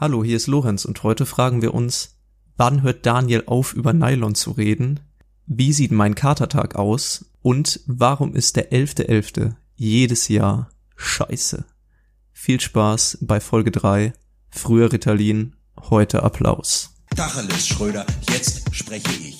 Hallo, hier ist Lorenz und heute fragen wir uns, wann hört Daniel auf, über Nylon zu reden? Wie sieht mein Katertag aus? Und warum ist der 11.11. .11. jedes Jahr scheiße? Viel Spaß bei Folge 3. Früher Ritalin, heute Applaus. Tacheles, Schröder, jetzt spreche ich.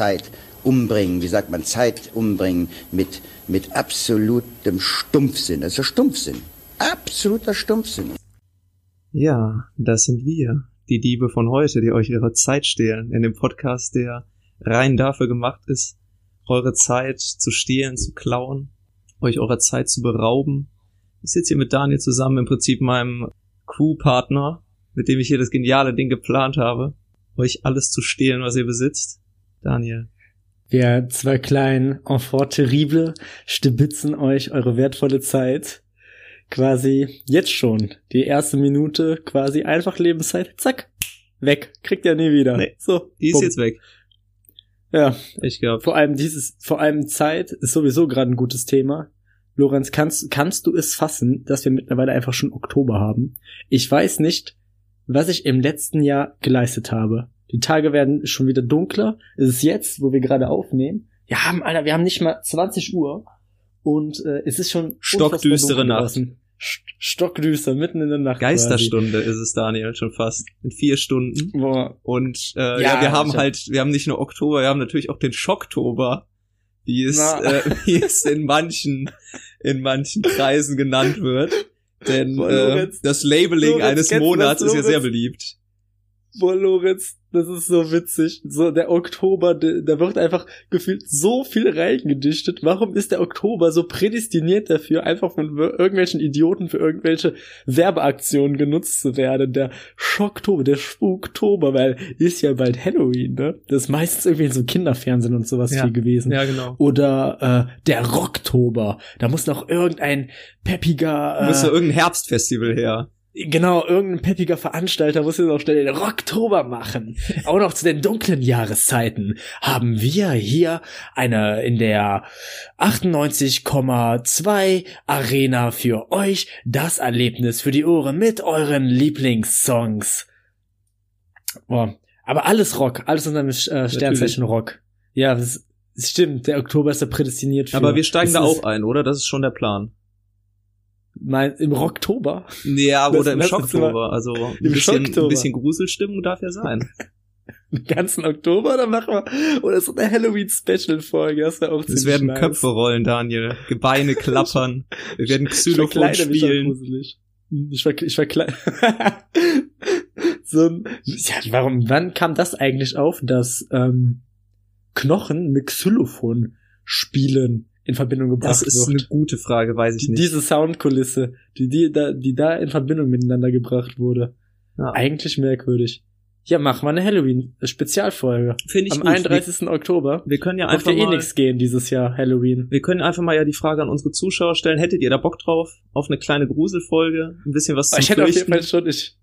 Lebenszeit umbringen, wie sagt man, Zeit umbringen mit, mit absolutem Stumpfsinn. Also Stumpfsinn. Absoluter Stumpfsinn. Ja, das sind wir, die Diebe von heute, die euch ihre Zeit stehlen, in dem Podcast, der rein dafür gemacht ist, eure Zeit zu stehlen, zu klauen, euch eurer Zeit zu berauben. Ich sitze hier mit Daniel zusammen, im Prinzip meinem Crew-Partner, mit dem ich hier das geniale Ding geplant habe, euch alles zu stehlen, was ihr besitzt. Daniel. Wir zwei kleinen Enfant terrible stibitzen euch eure wertvolle Zeit quasi jetzt schon. Die erste Minute quasi einfach Lebenszeit. Zack. Weg. Kriegt ihr nie wieder. Nee, so. Die ist bumm. jetzt weg. Ja. Ich glaube. Vor allem dieses, vor allem Zeit ist sowieso gerade ein gutes Thema. Lorenz, kannst, kannst du es fassen, dass wir mittlerweile einfach schon Oktober haben? Ich weiß nicht, was ich im letzten Jahr geleistet habe. Die Tage werden schon wieder dunkler. Es ist jetzt, wo wir gerade aufnehmen. Wir haben, Alter, wir haben nicht mal 20 Uhr und äh, es ist schon stockdüstere Nacht. Stockdüster, mitten in der Nacht. Geisterstunde quasi. ist es, Daniel, schon fast. In vier Stunden. Boah. Und äh, ja, ja wir haben halt, wir haben nicht nur Oktober, wir haben natürlich auch den Schocktober, wie es, äh, wie es in manchen, in manchen Kreisen genannt wird. Denn Boah, äh, das Labeling Lorenz, eines Monats ist ja sehr beliebt. Boah, Lorenz, das ist so witzig. So, der Oktober, da wird einfach gefühlt so viel reingedichtet. Warum ist der Oktober so prädestiniert dafür, einfach von irgendwelchen Idioten für irgendwelche Werbeaktionen genutzt zu werden? Der Schocktober, der Spuktober, weil ist ja bald Halloween, ne? Das ist meistens irgendwie in so Kinderfernsehen und sowas ja. viel gewesen. Ja, genau. Oder äh, der Rocktober. Da muss noch irgendein peppiger. Äh, muss noch irgendein Herbstfestival her. Genau, irgendein peppiger Veranstalter muss jetzt auch schnell den Rocktober machen. auch noch zu den dunklen Jahreszeiten haben wir hier eine in der 98,2 Arena für euch das Erlebnis für die Ohren mit euren Lieblingssongs. Boah, aber alles Rock, alles unter dem äh, Sternzeichen Rock. Ja, das, das stimmt, der Oktober ist ja prädestiniert für. Aber wir steigen das da auch ein, oder? Das ist schon der Plan. Mein, Im Rocktober? Ja, das, oder im Schocktober. Also ein bisschen, ein bisschen Gruselstimmung darf ja sein. Den ganzen Oktober, dann machen wir. Oder so eine Halloween-Special-Folge. Das wäre auch Es werden nice. Köpfe rollen, Daniel. Gebeine klappern. wir werden Xylophon spielen. Ich war, ich war klein. so ein, ja, warum, wann kam das eigentlich auf, dass ähm, Knochen mit Xylophon spielen? In Verbindung gebracht wird. Das ist wird. eine gute Frage, weiß ich nicht. Diese Soundkulisse, die, die, da, die da in Verbindung miteinander gebracht wurde. Ja. Eigentlich merkwürdig. Ja, mach mal eine Halloween-Spezialfolge. Finde ich Am gut. 31. Wir, Oktober. Wir können ja einfach ja eh nichts gehen dieses Jahr, Halloween. Wir können einfach mal ja die Frage an unsere Zuschauer stellen. Hättet ihr da Bock drauf? Auf eine kleine Gruselfolge? Ein bisschen was zu Ich hätte auf jeden Fall schon, ich,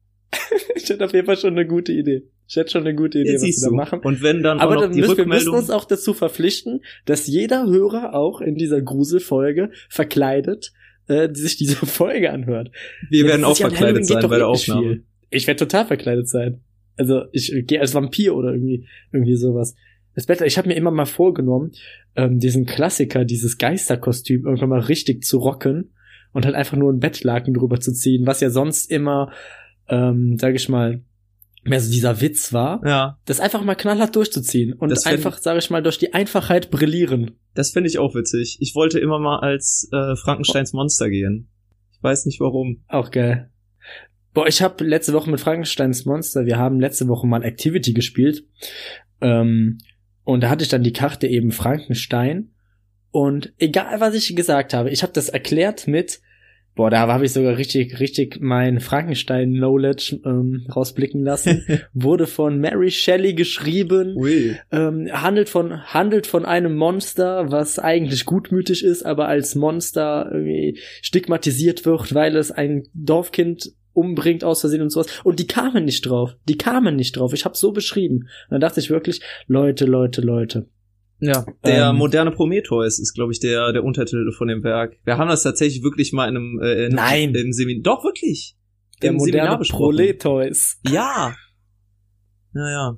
ich hätte auf jeden Fall schon eine gute Idee. Ich hätte schon eine gute Idee, Jetzt was wir da machen. Und wenn dann Aber dann müssen, wir müssen uns auch dazu verpflichten, dass jeder Hörer auch in dieser Gruselfolge verkleidet äh, sich diese Folge anhört. Wir ja, werden auch verkleidet sein bei der Aufnahme. Viel. Ich werde total verkleidet sein. Also ich gehe als Vampir oder irgendwie irgendwie sowas. Das Beste, ich habe mir immer mal vorgenommen, ähm, diesen Klassiker, dieses Geisterkostüm irgendwann mal richtig zu rocken und halt einfach nur ein Bettlaken drüber zu ziehen, was ja sonst immer, ähm, sag ich mal, mehr so dieser Witz war, ja. das einfach mal knallhart durchzuziehen und das einfach, sage ich mal, durch die Einfachheit brillieren. Das finde ich auch witzig. Ich wollte immer mal als äh, Frankensteins Monster gehen. Ich weiß nicht warum. Auch geil. Boah, ich habe letzte Woche mit Frankensteins Monster, wir haben letzte Woche mal Activity gespielt. Ähm, und da hatte ich dann die Karte eben Frankenstein. Und egal, was ich gesagt habe, ich habe das erklärt mit, Boah, da habe ich sogar richtig, richtig mein Frankenstein-Knowledge ähm, rausblicken lassen. Wurde von Mary Shelley geschrieben. Ui. Ähm, handelt von handelt von einem Monster, was eigentlich gutmütig ist, aber als Monster irgendwie stigmatisiert wird, weil es ein Dorfkind umbringt aus Versehen und sowas. Und die kamen nicht drauf. Die kamen nicht drauf. Ich habe so beschrieben. Und dann dachte ich wirklich, Leute, Leute, Leute. Ja, der Ähm. moderne Prometheus ist, glaube ich, der, der Untertitel von dem Werk. Wir haben das tatsächlich wirklich mal in einem, äh, in Nein. im Seminar. Doch, wirklich. Der Im Seminar moderne. Proletheus. Ja. Naja.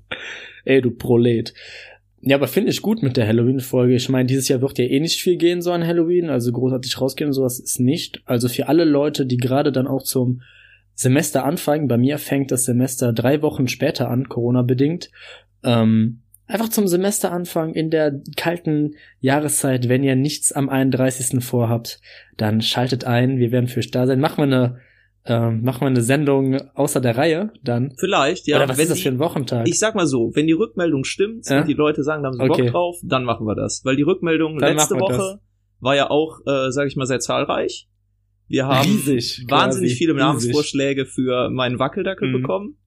Ey, du Prolet. Ja, aber finde ich gut mit der Halloween-Folge. Ich meine, dieses Jahr wird ja eh nicht viel gehen, so an Halloween. Also großartig rausgehen und sowas ist nicht. Also für alle Leute, die gerade dann auch zum Semester anfangen, bei mir fängt das Semester drei Wochen später an, Corona-bedingt. Ähm, einfach zum Semesteranfang in der kalten Jahreszeit, wenn ihr nichts am 31. vorhabt, dann schaltet ein. Wir werden für euch da sein. Machen wir eine, ähm, machen wir eine Sendung außer der Reihe dann. Vielleicht, ja. Oder was wenn ist das die- für ein Wochentag? Ich sag mal so, wenn die Rückmeldung stimmt Ja? und die Leute sagen, da haben sie Okay. Bock drauf, dann machen wir das. Weil die Rückmeldung Dann letzte Woche war ja auch, äh, sag ich mal, sehr zahlreich. Wir haben Riesig, wahnsinnig quasi. viele. Namensvorschläge für meinen Wackeldackel Mhm. bekommen.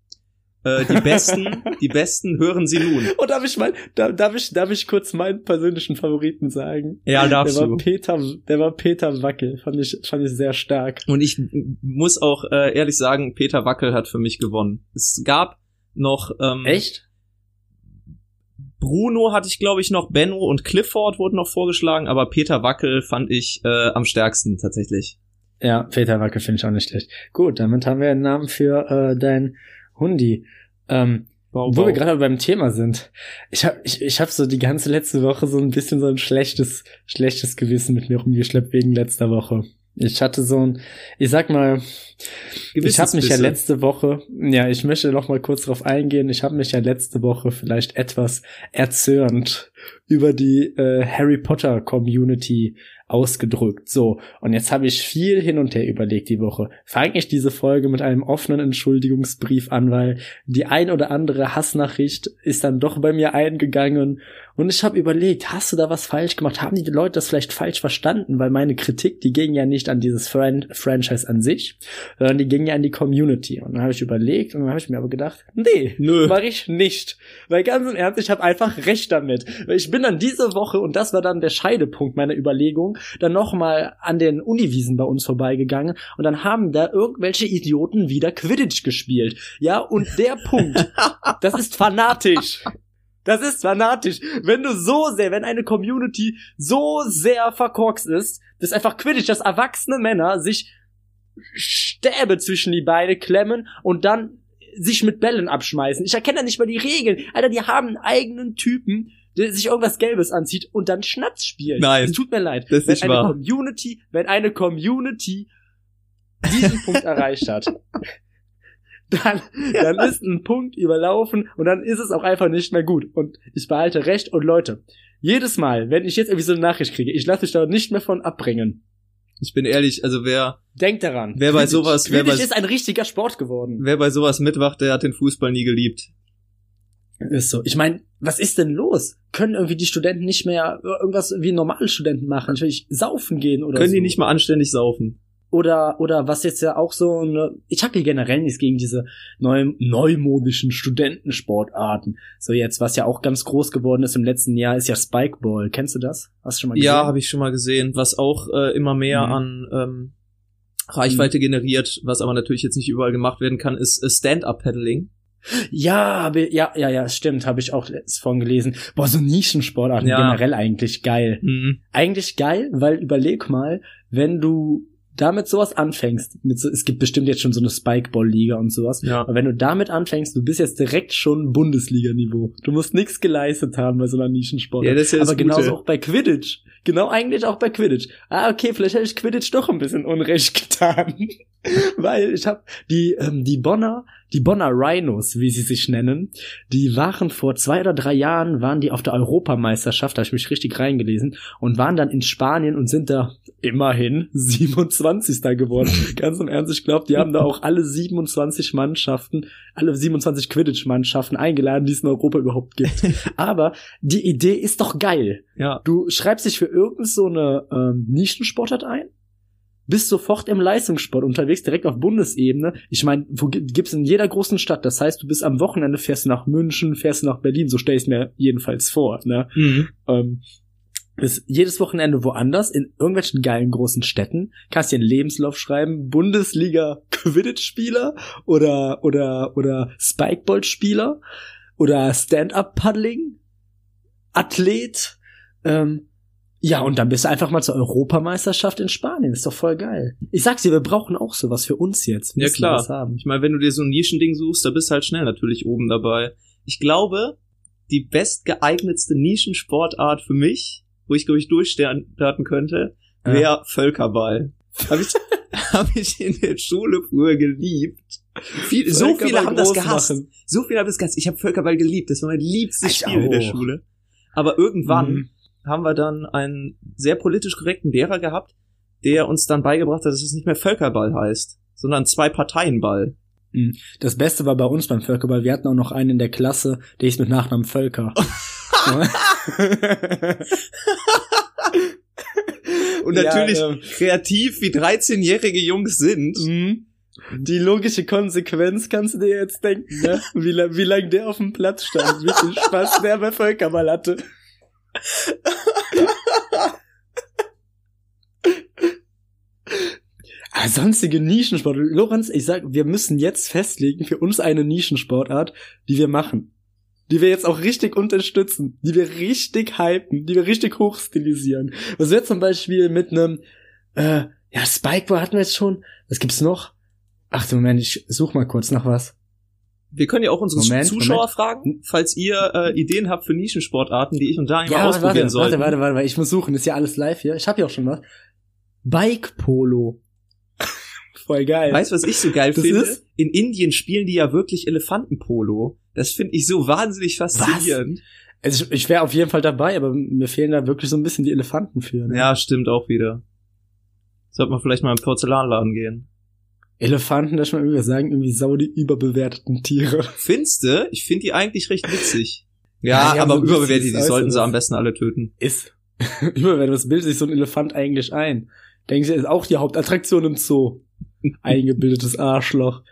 Äh, die besten, die besten hören sie nun. Und darf ich mal, da, darf ich, darf ich kurz meinen persönlichen Favoriten sagen? Ja, Der darfst war du. Peter, der war Peter Wackel. Fand ich, fand ich sehr stark. Und ich muss auch äh, ehrlich sagen, Peter Wackel hat für mich gewonnen. Es gab noch ähm, Echt? Bruno hatte ich, glaube ich, noch, Benno und Clifford wurden noch vorgeschlagen, aber Peter Wackel fand ich äh, am stärksten tatsächlich. Ja, Peter Wackel finde ich auch nicht schlecht. Gut, damit haben wir einen Namen für äh, dein Hundi. Ähm, Wow, Wo wir gerade beim Thema sind. Ich habe ich, ich hab so die ganze letzte Woche so ein bisschen so ein schlechtes, schlechtes Gewissen mit mir rumgeschleppt wegen letzter Woche. Ich hatte so ein, ich sag mal, ich habe mich ja Gewissensbisse. letzte Woche, ja, ich möchte noch mal kurz drauf eingehen. Ich habe mich ja letzte Woche vielleicht etwas erzürnt über die äh, Harry Potter Community ausgedrückt. So, und jetzt habe ich viel hin und her überlegt die Woche. Fange ich diese Folge mit einem offenen Entschuldigungsbrief an, weil die ein oder andere Hassnachricht ist dann doch bei mir eingegangen und ich habe überlegt, hast du da was falsch gemacht? Haben die Leute das vielleicht falsch verstanden? Weil meine Kritik, die ging ja nicht an dieses Fran Franchise an sich, sondern die ging ja an die Community. Und dann habe ich überlegt und dann habe ich mir aber gedacht, nee, Nö. mache ich nicht. Weil ganz im Ernst, ich habe einfach recht damit. Ich bin dann diese Woche, und das war dann der Scheidepunkt meiner Überlegung, dann nochmal an den Uniwiesen bei uns vorbeigegangen und dann haben da irgendwelche Idioten wieder Quidditch gespielt. Ja, und der Punkt, das ist fanatisch. Das ist fanatisch. Wenn du so sehr, wenn eine Community so sehr verkorkst ist, dass einfach Quidditch, dass erwachsene Männer sich Stäbe zwischen die Beine klemmen und dann sich mit Bällen abschmeißen. Ich erkenne da nicht mal die Regeln. Alter, die haben einen eigenen Typen, sich irgendwas Gelbes anzieht und dann Schnatz spielt. Nein. Es tut mir leid. Das ist wenn nicht eine wahr. Community, wenn eine Community diesen Punkt erreicht hat, dann, dann ist ein Punkt überlaufen und dann ist es auch einfach nicht mehr gut. Und ich behalte recht. Und Leute, jedes Mal, wenn ich jetzt irgendwie so eine Nachricht kriege, ich lasse mich da nicht mehr von abbringen. Ich bin ehrlich, also wer, Denkt daran. Wer bei Quidditch. sowas- wer bei- ist ein richtiger Sport geworden. wer bei sowas mitwacht, der hat den Fußball nie geliebt. Ist so. Ich meine, was ist denn los? Können irgendwie die Studenten nicht mehr irgendwas wie normale Studenten machen? Ich saufen gehen oder Können so. die nicht mal anständig saufen? Oder, oder was jetzt ja auch so eine, ich habe hier generell nichts gegen diese neu, neumodischen Studentensportarten. So jetzt, was ja auch ganz groß geworden ist im letzten Jahr, ist ja Spikeball. Kennst du das? Hast du schon mal gesehen? Ja, habe ich schon mal gesehen, was auch äh, immer mehr Mhm. an ähm, Reichweite generiert, was aber natürlich jetzt nicht überall gemacht werden kann, ist äh, Stand-Up-Paddling. Ja, ja, ja, ja, stimmt, habe ich auch von gelesen. Boah, so Nischensportarten Ja. generell eigentlich geil. Mhm. Eigentlich geil, weil überleg mal, wenn du damit sowas anfängst, mit so, es gibt bestimmt jetzt schon so eine Spikeball-Liga und sowas, Ja. aber wenn du damit anfängst, du bist jetzt direkt schon Bundesliga-Niveau. Du musst nichts geleistet haben bei so einer Nischensportart. Ja, das ist ja aber genauso Gute. auch bei Quidditch. Genau eigentlich auch bei Quidditch. Ah, okay, vielleicht hätte ich Quidditch doch ein bisschen Unrecht getan. Weil ich habe die, ähm, die Bonner, die Bonner Rhinos, wie sie sich nennen, die waren vor zwei oder drei Jahren, waren die auf der Europameisterschaft, da habe ich mich richtig reingelesen, und waren dann in Spanien und sind da immerhin 27. geworden. Ganz im Ernst, ich glaube, die haben da auch alle 27 Mannschaften, alle 27 Quidditch-Mannschaften eingeladen, die es in Europa überhaupt gibt. Aber die Idee ist doch geil. Ja. Du schreibst dich für irgend so eine ähm, Nischensportart ein bist sofort im Leistungssport unterwegs, direkt auf Bundesebene. Ich meine, wo gibt's in jeder großen Stadt. Das heißt, du bist am Wochenende, fährst du nach München, fährst du nach Berlin, so stell ich mir jedenfalls vor. Ne? Mhm. Ähm, ist jedes Wochenende woanders, in irgendwelchen geilen großen Städten, kannst dir einen Lebenslauf schreiben, Bundesliga Quidditch-Spieler oder, oder, oder Spikeball-Spieler oder Stand-Up-Paddling, Athlet, ähm, ja, und dann bist du einfach mal zur Europameisterschaft in Spanien. Ist doch voll geil. Ich sag's dir, wir brauchen auch sowas für uns jetzt. Wir ja, klar. Ich meine, wenn du dir so ein Nischending suchst, da bist du halt schnell natürlich oben dabei. Ich glaube, die bestgeeignetste Nischensportart für mich, wo ich, glaube ich, durchstarten könnte, wäre ja. Völkerball. Hab ich, hab ich in der Schule früher geliebt. Viel, so viele haben das gehasst. Machen. So viele haben das gehasst. Ich habe Völkerball geliebt. Das war mein liebstes ich Spiel auch. in der Schule. Aber irgendwann mhm haben wir dann einen sehr politisch korrekten Lehrer gehabt, der uns dann beigebracht hat, dass es nicht mehr Völkerball heißt, sondern Zwei-Parteien-Ball. Hm. Das Beste war bei uns beim Völkerball, wir hatten auch noch einen in der Klasse, der hieß mit Nachnamen Völker. Und natürlich ja, ähm, kreativ wie 13-jährige Jungs sind. Mhm. Die logische Konsequenz kannst du dir jetzt denken, ne? Wie, wie lange der auf dem Platz stand, wie viel Spaß der bei Völkerball hatte. Ah, sonstige Nischensport. Lorenz, ich sag, wir müssen jetzt festlegen für uns eine Nischensportart, die wir machen. Die wir jetzt auch richtig unterstützen, die wir richtig hypen, die wir richtig hochstilisieren. Was wäre zum Beispiel mit einem, äh, ja, Spikeball hatten wir jetzt schon. Was gibt's noch? Ach, Moment, ich such mal kurz nach was. Wir können ja auch unsere Moment, Zuschauer Moment. fragen, falls ihr äh, Ideen habt für Nischensportarten, die ich und Daniel ja, mal ausprobieren warte, sollten. Warte, warte, warte, ich muss suchen, ist ja alles live hier. Ich habe ja auch schon was. Bike Polo. Voll geil. Weißt du, was ich so geil das finde? Ist? In Indien spielen die ja wirklich Elefantenpolo. Das finde ich so wahnsinnig faszinierend. Was? Also ich, ich wäre auf jeden Fall dabei, aber mir fehlen da wirklich so ein bisschen die Elefanten für. Ne? Ja, stimmt auch wieder. Sollte man vielleicht mal im Porzellanladen gehen. Elefanten, das schon irgendwie sagen, irgendwie sau die überbewerteten Tiere. Findste? Ich finde die eigentlich recht witzig. Ja, ja aber so überbewertet, die sollten sie am besten alle töten. Ist. überbewertet, was bildet sich so ein Elefant eigentlich ein? Denken Sie, ist auch die Hauptattraktion im Zoo. Eingebildetes Arschloch.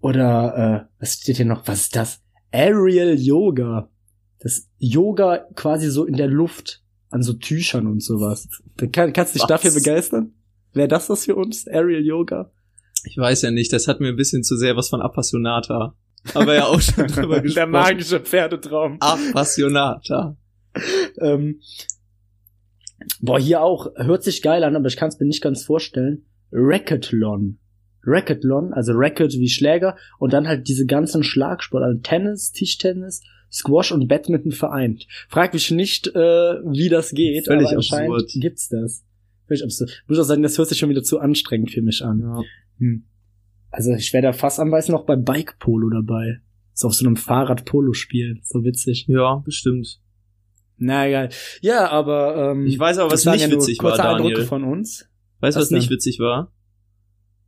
Oder, äh, was steht hier noch? Was ist das? Aerial Yoga. Das Yoga quasi so in der Luft. An so Tüchern und sowas. Kann, kannst du dich was? dafür begeistern? Wäre das was für uns? Aerial Yoga? Ich weiß ja nicht, das hat mir ein bisschen zu sehr was von Appassionata. Aber ja auch schon drüber gesprochen. Der magische Pferdetraum. Appassionata. ähm, boah, hier auch, hört sich geil an, aber ich kann es mir nicht ganz vorstellen. Racketlon. Racketlon, also Racket wie Schläger und dann halt diese ganzen Schlagsport, also Tennis, Tischtennis, Squash und Badminton vereint. Frag mich nicht, äh, wie das geht, Völlig aber anscheinend absurd. gibt's das. Völlig absurd. Ich muss auch sagen, das hört sich schon wieder zu anstrengend für mich an. Ja. Hm. Also ich wäre da fast am meisten noch bei Bike Polo dabei. So auf so einem Fahrrad Polo spielen. So witzig. Ja, bestimmt. Na egal. Ja, aber ähm, ich weiß aber, was nicht ja witzig war, Daniel. Eindrücke von uns. Weißt du, was, was nicht witzig war?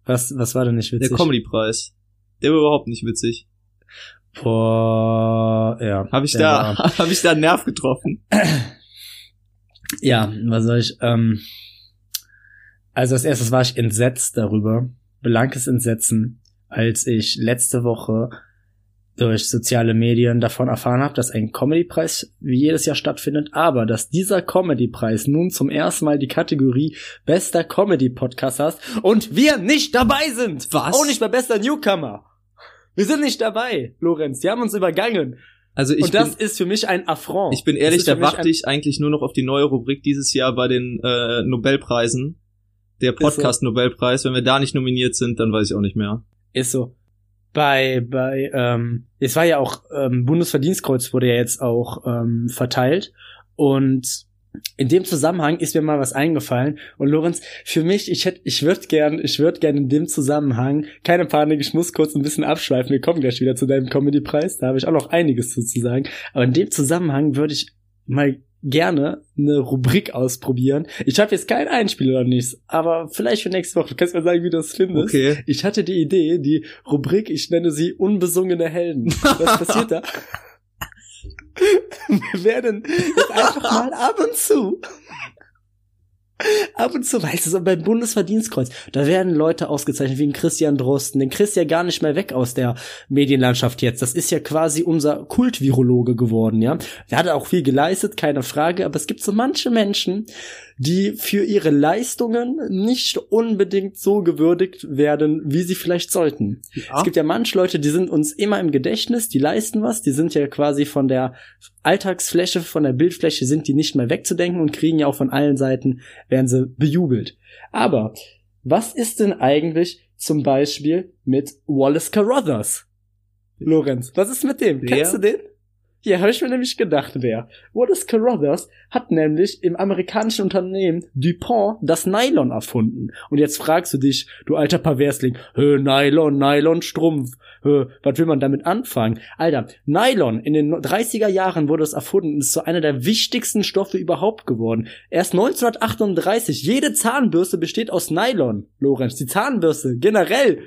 Was, was war denn nicht witzig? Der Comedy-Preis. Der war überhaupt nicht witzig. Boah, ja. Habe ich da, habe ich da einen Nerv getroffen? Ja, was soll ich? Ähm, also als erstes war ich entsetzt darüber, blankes Entsetzen, als ich letzte Woche durch soziale Medien davon erfahren habe, dass ein Comedy-Preis wie jedes Jahr stattfindet, aber dass dieser Comedy-Preis nun zum ersten Mal die Kategorie bester Comedy-Podcast hast und wir nicht dabei sind. Was? Auch nicht bei bester Newcomer. Wir sind nicht dabei, Lorenz. Die haben uns übergangen. Also ich und das bin, ist für mich ein Affront. Ich bin ehrlich, da warte ich eigentlich nur noch auf die neue Rubrik dieses Jahr bei den äh, Nobelpreisen. Der Podcast-Nobelpreis. Wenn wir da nicht nominiert sind, dann weiß ich auch nicht mehr. Ist so bei, bei, ähm, es war ja auch, ähm, Bundesverdienstkreuz wurde ja jetzt auch ähm, verteilt. Und in dem Zusammenhang ist mir mal was eingefallen. Und Lorenz, für mich, ich hätte, ich würde gern, ich würde gern in dem Zusammenhang, keine Panik, ich muss kurz ein bisschen abschweifen. Wir kommen gleich wieder zu deinem Comedy-Preis. Da habe ich auch noch einiges zu, zu sagen. Aber in dem Zusammenhang würde ich mal gerne eine Rubrik ausprobieren. Ich habe jetzt kein Einspiel oder nichts, aber vielleicht für nächste Woche. Du kannst mir sagen, wie du das findest. Okay. Ich hatte die Idee, die Rubrik, ich nenne sie unbesungene Helden. Was passiert da? Wir werden jetzt einfach mal ab und zu Ab und zu, weißt du, so beim Bundesverdienstkreuz, da werden Leute ausgezeichnet, wie ein Christian Drosten. Den kriegst du ja gar nicht mehr weg aus der Medienlandschaft jetzt. Das ist ja quasi unser Kultvirologe geworden, ja. Der hat auch viel geleistet, keine Frage, aber es gibt so manche Menschen, die für ihre Leistungen nicht unbedingt so gewürdigt werden, wie sie vielleicht sollten. Ja. Es gibt ja manche Leute, die sind uns immer im Gedächtnis, die leisten was, die sind ja quasi von der Alltagsfläche, von der Bildfläche sind die nicht mehr wegzudenken und kriegen ja auch von allen Seiten, werden sie bejubelt. Aber was ist denn eigentlich zum Beispiel mit Wallace Carruthers? Lorenz, was ist mit dem? Wer? Kennst du den? Ja, habe ich mir nämlich gedacht, wer. Wallace Carruthers hat nämlich im amerikanischen Unternehmen DuPont das Nylon erfunden. Und jetzt fragst du dich, du alter Perversling, hö, Nylon, Nylon, Strumpf, hö, was will man damit anfangen? Alter, Nylon, in den 30er Jahren wurde es erfunden und ist so einer der wichtigsten Stoffe überhaupt geworden. Erst 1938, jede Zahnbürste besteht aus Nylon, Lorenz. Die Zahnbürste, generell,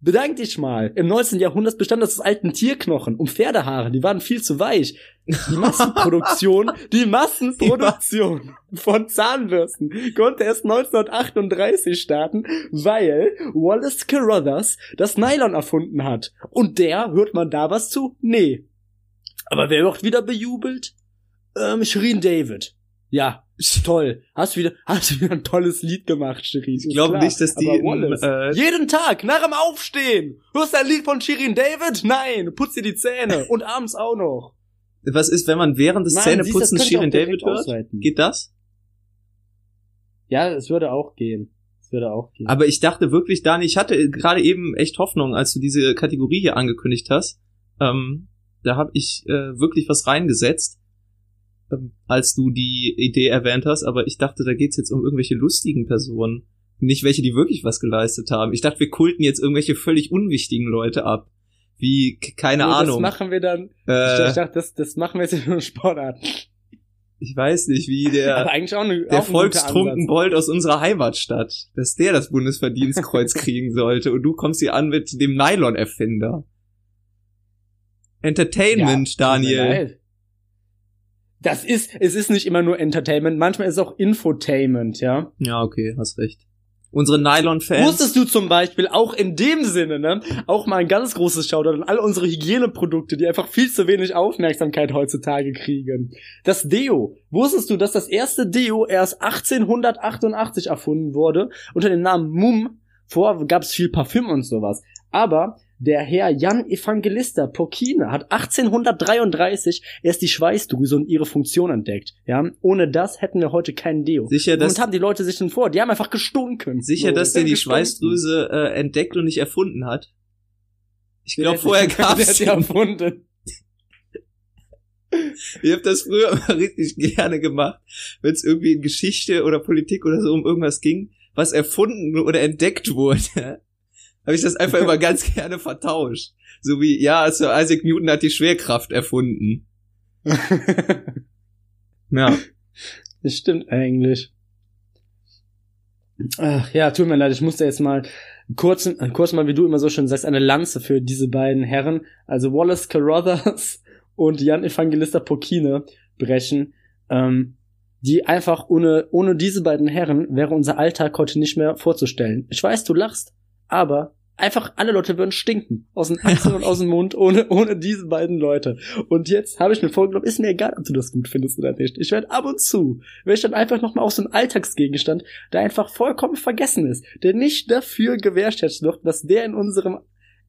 Bedank dich mal. Im 19. Jahrhundert bestand das aus alten Tierknochen und Pferdehaare. Die waren viel zu weich. Die Massenproduktion, die Massenproduktion von Zahnbürsten konnte erst 1938 starten, weil Wallace Carruthers das Nylon erfunden hat. Und der, hört man da was zu? Nee. Aber wer wird wieder bejubelt? Ähm, Shirin David. Ja, toll. Hast wieder, hast wieder ein tolles Lied gemacht, Shirin. Ich glaube nicht, dass die äh jeden Tag nach dem Aufstehen. Hörst du ein Lied von Shirin David? Nein, putz dir die Zähne und abends auch noch. Was ist, wenn man während des Nein, Zähneputzens Shirin David hört? Ausleiten. Geht das? Ja, es würde auch gehen. Es würde auch gehen. Aber ich dachte wirklich, Dani, ich hatte gerade eben echt Hoffnung, als du diese Kategorie hier angekündigt hast. Ähm, da habe ich äh, wirklich was reingesetzt als du die Idee erwähnt hast, aber ich dachte, da geht's jetzt um irgendwelche lustigen Personen. Nicht welche, die wirklich was geleistet haben. Ich dachte, wir kulten jetzt irgendwelche völlig unwichtigen Leute ab. Wie, keine nee, Ahnung. Das machen wir dann. Äh, ich dachte, das, das machen wir jetzt in einer Sportart. Ich weiß nicht, wie der, aber eigentlich auch eine, der Volkstrunkenbold aus unserer Heimatstadt, dass der das Bundesverdienstkreuz kriegen sollte und du kommst hier an mit dem Nylon-Erfinder. Entertainment, ja, Daniel das ist, es ist nicht immer nur Entertainment, manchmal ist es auch Infotainment, ja. Ja, okay, hast recht. Unsere Nylon-Fans. Wusstest du zum Beispiel auch in dem Sinne, ne, auch mal ein ganz großes Shoutout an all unsere Hygieneprodukte, die einfach viel zu wenig Aufmerksamkeit heutzutage kriegen. Das Deo. Wusstest du, dass das erste Deo erst 1888 erfunden wurde unter dem Namen Mum? Vorher gab es viel Parfüm und sowas. Aber der Herr Jan Evangelista Porkine hat 1833 erst die Schweißdrüse und ihre Funktion entdeckt. Ja, ohne das hätten wir heute keinen Deo. Sicher, dass und haben die Leute sich denn vor? Die haben einfach gestunken. Sicher, so, dass der die gestunken. Schweißdrüse äh, entdeckt und nicht erfunden hat. Ich glaube, vorher gab es sie erfunden. Ich habe das früher immer richtig gerne gemacht, wenn es irgendwie in Geschichte oder Politik oder so um irgendwas ging, was erfunden oder entdeckt wurde habe ich das einfach immer ganz gerne vertauscht. So wie, ja, Sir Isaac Newton hat die Schwerkraft erfunden. ja. Das stimmt eigentlich. Ach, ja, tut mir leid, ich musste jetzt mal kurz, kurz mal, wie du immer so schön sagst, eine Lanze für diese beiden Herren, also Wallace Carruthers und Jan Evangelista Pokine brechen, ähm, die einfach ohne, ohne diese beiden Herren wäre unser Alltag heute nicht mehr vorzustellen. Ich weiß, du lachst, aber einfach alle Leute würden stinken. Aus den Achseln und aus dem Mund, ohne, ohne diese beiden Leute. Und jetzt habe ich mir vorgenommen, ist mir egal, ob du das gut findest oder nicht. Ich werde ab und zu, werde ich dann einfach nochmal auf so einen Alltagsgegenstand, der einfach vollkommen vergessen ist, der nicht dafür gewertschätzt wird, dass der in unserem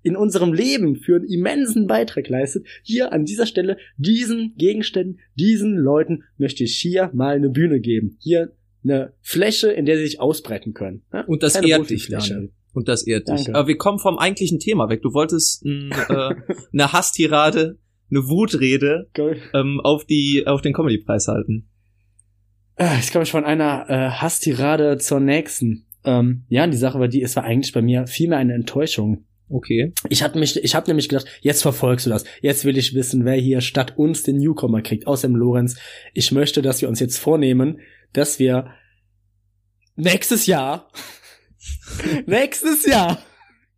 in unserem Leben für einen immensen Beitrag leistet. Hier an dieser Stelle diesen Gegenständen, diesen Leuten möchte ich hier mal eine Bühne geben. Hier eine Fläche, in der sie sich ausbreiten können. Ja? Und das ehrt dich, Daniel. Und das ehrt dich. Aber wir kommen vom eigentlichen Thema weg. Du wolltest äh, eine Hasstirade, eine Wutrede ähm, auf die auf den Comedy-Preis halten. Ich komme von einer äh, Hasstirade zur nächsten. Ähm, ja, die Sache war die, es war eigentlich bei mir vielmehr eine Enttäuschung. Okay. Ich hatte mich, ich habe nämlich gedacht, jetzt verfolgst du das. Jetzt will ich wissen, wer hier statt uns den Newcomer kriegt, außer dem Lorenz. Ich möchte, dass wir uns jetzt vornehmen, dass wir nächstes Jahr Nächstes Jahr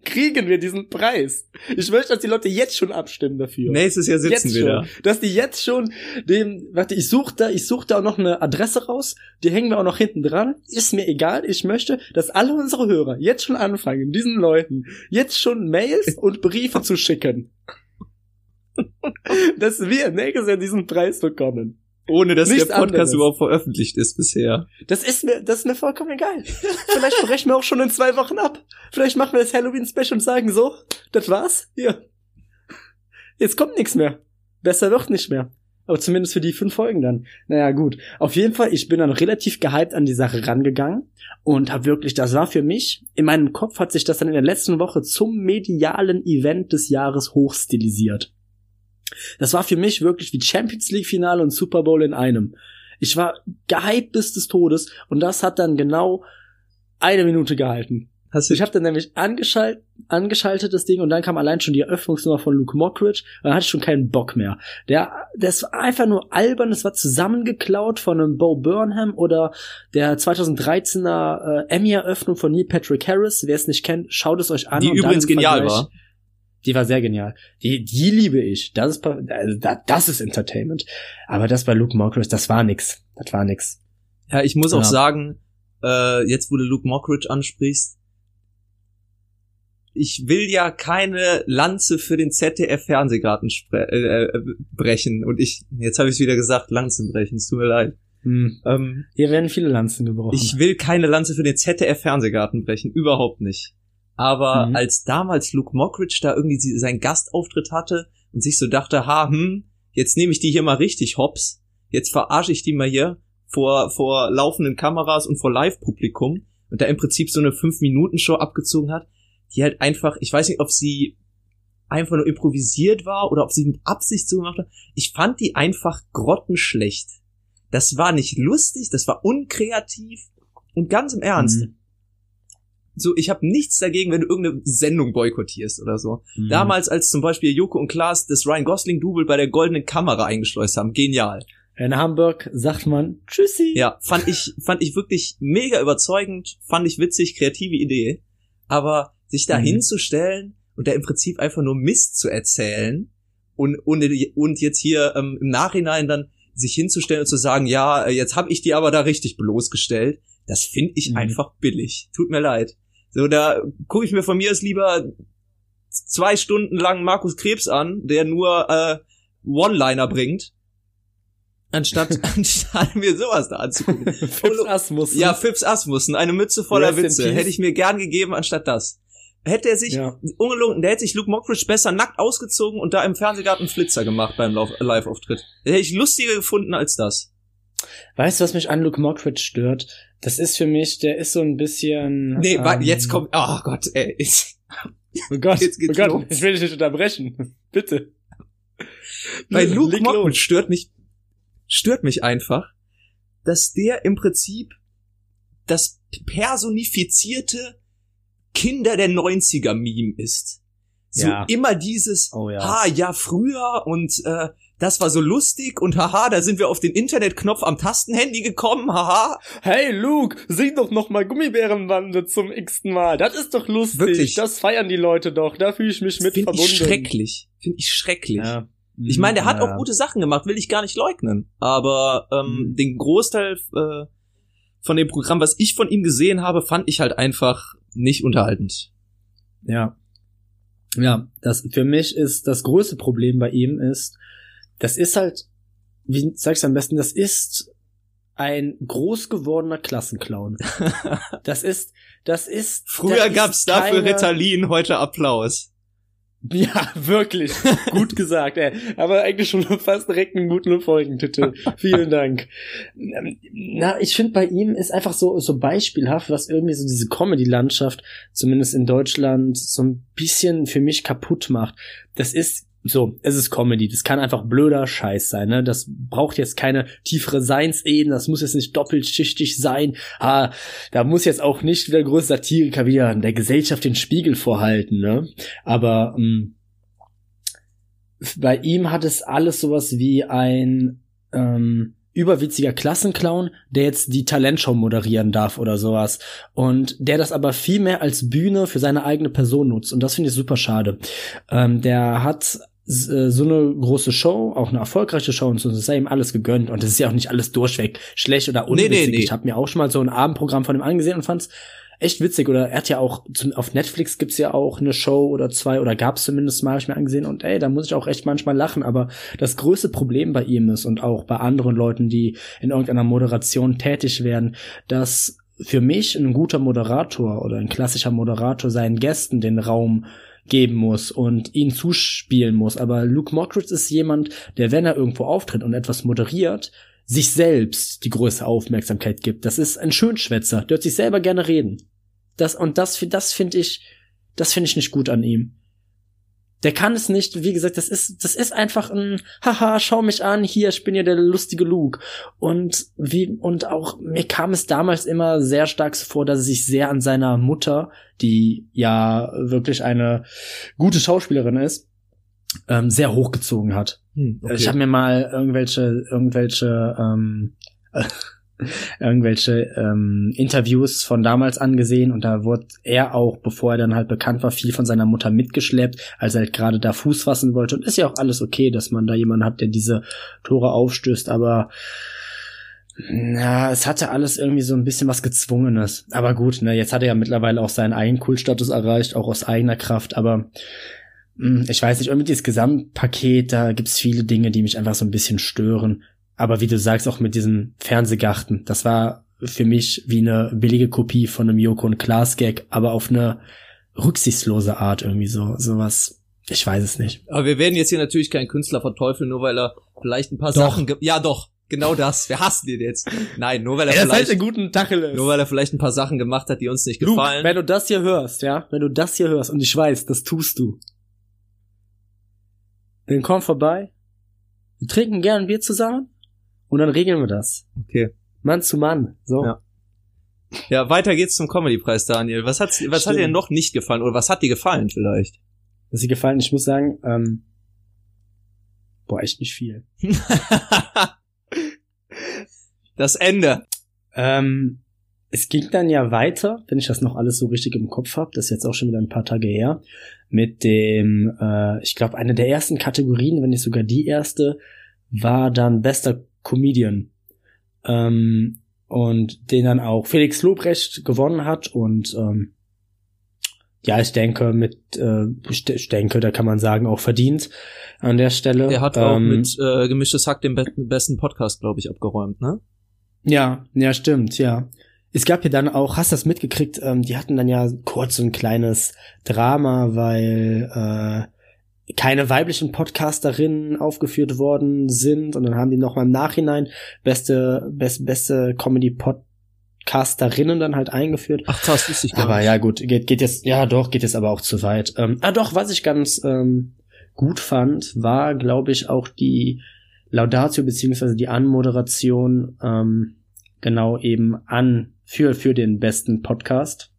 kriegen wir diesen Preis. Ich möchte, dass die Leute jetzt schon abstimmen dafür. Nächstes Jahr sitzen jetzt wir schon. da. Dass die jetzt schon dem, warte, ich suche da, ich suche da auch noch eine Adresse raus, die hängen wir auch noch hinten dran. Ist mir egal, ich möchte, dass alle unsere Hörer jetzt schon anfangen, diesen Leuten jetzt schon Mails und Briefe zu schicken. dass wir nächstes Jahr diesen Preis bekommen. Ohne dass Nichts der Podcast anderes. überhaupt veröffentlicht ist bisher. Das ist mir, das ist mir vollkommen egal. Vielleicht brechen wir auch schon in zwei Wochen ab. Vielleicht machen wir das Halloween-Special und sagen so, das war's, hier. Jetzt kommt nichts mehr. Besser wird nicht mehr. Aber zumindest für die fünf Folgen dann. Naja, gut. Auf jeden Fall, ich bin dann relativ gehypt an die Sache rangegangen und habe wirklich, das war für mich, in meinem Kopf hat sich das dann in der letzten Woche zum medialen Event des Jahres hochstilisiert. Das war für mich wirklich wie Champions League Finale und Super Bowl in einem. Ich war gehypt bis des Todes und das hat dann genau eine Minute gehalten. Hast du, Ich habe dann nämlich angeschaltet, angeschaltet das Ding und dann kam allein schon die Eröffnungsnummer von Luke Mockridge und dann hatte ich schon keinen Bock mehr. Der, das war einfach nur albern, das war zusammengeklaut von einem Bo Burnham oder der 2013er äh, Emmy-Eröffnung von Neil Patrick Harris. Wer es nicht kennt, schaut es euch an. die übrigens genial war. Die war sehr genial. Die, die liebe ich. Das ist, also da- das ist Entertainment. Aber das bei Luke Mockridge, das war nix. Das war nix. Ja, ich muss auch Ja. sagen, äh, jetzt wo du Luke Mockridge ansprichst, ich will ja keine Lanze für den ZDF-Fernsehgarten äh, äh, brechen. Und ich, jetzt habe ich wieder gesagt, Lanzen brechen, es tut mir leid. Hm. Ähm, Hier werden viele Lanzen gebrochen. ich will keine Lanze für den ZDF-Fernsehgarten brechen, überhaupt nicht. Aber Mhm. als damals Luke Mockridge da irgendwie seinen Gastauftritt hatte und sich so dachte, ha, hm, jetzt nehme ich die hier mal richtig hops, jetzt verarsche ich die mal hier vor, vor laufenden Kameras und vor Live-Publikum und da im Prinzip so eine 5-Minuten-Show abgezogen hat, die halt einfach, ich weiß nicht, ob sie einfach nur improvisiert war oder ob sie mit Absicht so gemacht hat. Ich fand die einfach grottenschlecht. Das war nicht lustig, das war unkreativ und ganz im Ernst. Mhm. So, ich habe nichts dagegen, wenn du irgendeine Sendung boykottierst oder so. Mhm. Damals, als zum Beispiel Joko und Klaas das Ryan Gosling-Double bei der goldenen Kamera eingeschleust haben, genial. In Hamburg sagt man Tschüssi. Ja, fand ich, fand ich wirklich mega überzeugend, fand ich witzig, kreative Idee. Aber sich da Mhm. hinzustellen und da im Prinzip einfach nur Mist zu erzählen und, und, und jetzt hier ähm, im Nachhinein dann sich hinzustellen und zu sagen, ja, äh, jetzt habe ich die aber da richtig bloßgestellt, das finde ich Mhm. einfach billig. Tut mir leid. So, da gucke ich mir von mir aus lieber zwei Stunden lang Markus Krebs an, der nur äh, One-Liner bringt, anstatt, anstatt mir sowas da anzugucken. Fips Asmus. Ja, Fips Asmussen, eine Mütze voller Rest Witze. Hätte ich mir gern gegeben, anstatt das. Hätte er sich, Ja. ungelogen, der hätte sich Luke Mockridge besser nackt ausgezogen und da im Fernsehgarten Flitzer gemacht beim Live-Auftritt. Hätte ich lustiger gefunden als das. Weißt du, was mich an Luke Mockridge stört? Das ist für mich, der ist so ein bisschen. Nee, ähm, jetzt kommt, oh Gott, ey. Ich, Oh Gott, jetzt geht's oh Gott, los. ich will dich nicht unterbrechen. Bitte. bei Luke Leg Mockridge los. stört mich, stört mich einfach, dass der im Prinzip das personifizierte Kinder der 90er Meme ist. So Ja. immer dieses, Oh ja. ha, ja, früher und äh, das war so lustig und haha, da sind wir auf den Internetknopf am Tastenhandy gekommen, haha. Hey Luke, sing doch noch mal Gummibärenbande zum x-ten Mal. Das ist doch lustig. Wirklich? Das feiern die Leute doch. Da fühle ich mich mit Finde verbunden. ich schrecklich. Finde ich schrecklich. Ja. Ich meine, der hat Ja. auch gute Sachen gemacht, will ich gar nicht leugnen. Aber ähm, Mhm. den Großteil äh, von dem Programm, was ich von ihm gesehen habe, fand ich halt einfach nicht unterhaltend. Ja. Ja, das für mich ist das größte Problem bei ihm ist, das ist halt, wie sag ich's am besten, das ist ein groß gewordener Klassenclown. Das ist, das ist. Früher da gab's dafür keiner- Ritalin, heute Applaus. Ja, wirklich. Gut gesagt, ey. Aber eigentlich schon fast direkt einen guten Folgentitel. Vielen Dank. Na, ich finde bei ihm ist einfach so, so beispielhaft, was irgendwie so diese Comedy-Landschaft, zumindest in Deutschland, so ein bisschen für mich kaputt macht. Das ist so, es ist Comedy. Das kann einfach blöder Scheiß sein, ne? Das braucht jetzt keine tiefere Seinsebene. Das muss jetzt nicht doppelschichtig sein. Ah, da muss jetzt auch nicht wieder größte Satiriker wieder der Gesellschaft den Spiegel vorhalten, ne? Aber ähm, bei ihm hat es alles sowas wie ein ähm, überwitziger Klassenclown, der jetzt die Talentshow moderieren darf oder sowas. Und der das aber viel mehr als Bühne für seine eigene Person nutzt. Und das finde ich super schade. Ähm, der hat so eine große Show, auch eine erfolgreiche Show und so, das sei ihm alles gegönnt und das ist ja auch nicht alles durchweg schlecht oder unwitzig. Nee, nee, nee. Ich habe mir auch schon mal so ein Abendprogramm von ihm angesehen und fand's echt witzig. Oder er hat ja auch, auf Netflix gibt's ja auch eine Show oder zwei, oder gab's zumindest mal, hab ich mir angesehen. Und ey, da muss ich auch echt manchmal lachen. Aber das größte Problem bei ihm ist und auch bei anderen Leuten, die in irgendeiner Moderation tätig werden, dass für mich ein guter Moderator oder ein klassischer Moderator seinen Gästen den Raum geben muss und ihn zuspielen muss. Aber Luke Mockridge ist jemand, der, wenn er irgendwo auftritt und etwas moderiert, sich selbst die größte Aufmerksamkeit gibt. Das ist ein Schönschwätzer, der hört sich selber gerne reden. Das, und das, das finde ich, das finde ich nicht gut an ihm. Der kann es nicht, wie gesagt, das ist, das ist einfach ein, haha, schau mich an, hier, ich bin ja der lustige Luke. Und wie, und auch, mir kam es damals immer sehr stark so vor, dass er sich sehr an seiner Mutter, die ja wirklich eine gute Schauspielerin ist, ähm, sehr hochgezogen hat. Hm, okay. Ich habe mir mal irgendwelche irgendwelche ähm, irgendwelche ähm, Interviews von damals angesehen und da wurde er auch, bevor er dann halt bekannt war, viel von seiner Mutter mitgeschleppt, als er halt gerade da Fuß fassen wollte. Und ist ja auch alles okay, dass man da jemanden hat, der diese Tore aufstößt, aber ja, es hatte alles irgendwie so ein bisschen was Gezwungenes. Aber gut, ne, jetzt hat er ja mittlerweile auch seinen eigenen Kultstatus erreicht, auch aus eigener Kraft, aber hm, ich weiß nicht, irgendwie dieses Gesamtpaket, da gibt's viele Dinge, die mich einfach so ein bisschen stören. Aber wie du sagst, auch mit diesem Fernsehgarten, das war für mich wie eine billige Kopie von einem Joko und Klaas Gag, aber auf eine rücksichtslose Art irgendwie so, sowas. Ich weiß es nicht. Aber wir werden jetzt hier natürlich keinen Künstler verteufeln, nur weil er vielleicht ein paar doch. Sachen, ja doch, genau das. Wir hassen den jetzt. Nein, nur weil er ja, vielleicht einen guten Tacheles. Nur weil er vielleicht ein paar Sachen gemacht hat, die uns nicht gefallen. Luke, wenn du das hier hörst, ja, wenn du das hier hörst und ich weiß, das tust du, dann komm vorbei. Wir trinken gern ein Bier zusammen und dann regeln wir das. Okay. Mann zu Mann. So. Ja. Ja, weiter geht's zum Comedy-Preis, Daniel. Was hat, was hat dir noch nicht gefallen oder was hat dir gefallen vielleicht? Was dir gefallen? Ich muss sagen, ähm, boah, echt nicht viel. das Ende. Ähm, es ging dann ja weiter, wenn ich das noch alles so richtig im Kopf habe, das ist jetzt auch schon wieder ein paar Tage her, mit dem, äh, ich glaube, eine der ersten Kategorien, wenn nicht sogar die erste, war dann bester Comedian. Ähm, und den dann auch Felix Lobrecht gewonnen hat und ähm, ja, ich denke mit, äh, ich denke, da kann man sagen, auch verdient an der Stelle. Er hat ähm, auch mit äh, gemischtes Hack den be besten Podcast, glaube ich, abgeräumt, ne? Ja, ja, stimmt, ja. Es gab ja dann auch, hast du das mitgekriegt, ähm, die hatten dann ja kurz so ein kleines Drama, weil äh, keine weiblichen Podcasterinnen aufgeführt worden sind und dann haben die noch mal im Nachhinein beste best, beste Comedy Podcasterinnen dann halt eingeführt. Ach krass, wusste ich gar Aber nicht. ja gut, geht, geht jetzt ja doch, geht jetzt aber auch zu weit. Ähm, ah doch, was ich ganz ähm, gut fand, war glaube ich auch die Laudatio beziehungsweise die Anmoderation ähm, genau eben an für, für den besten Podcast.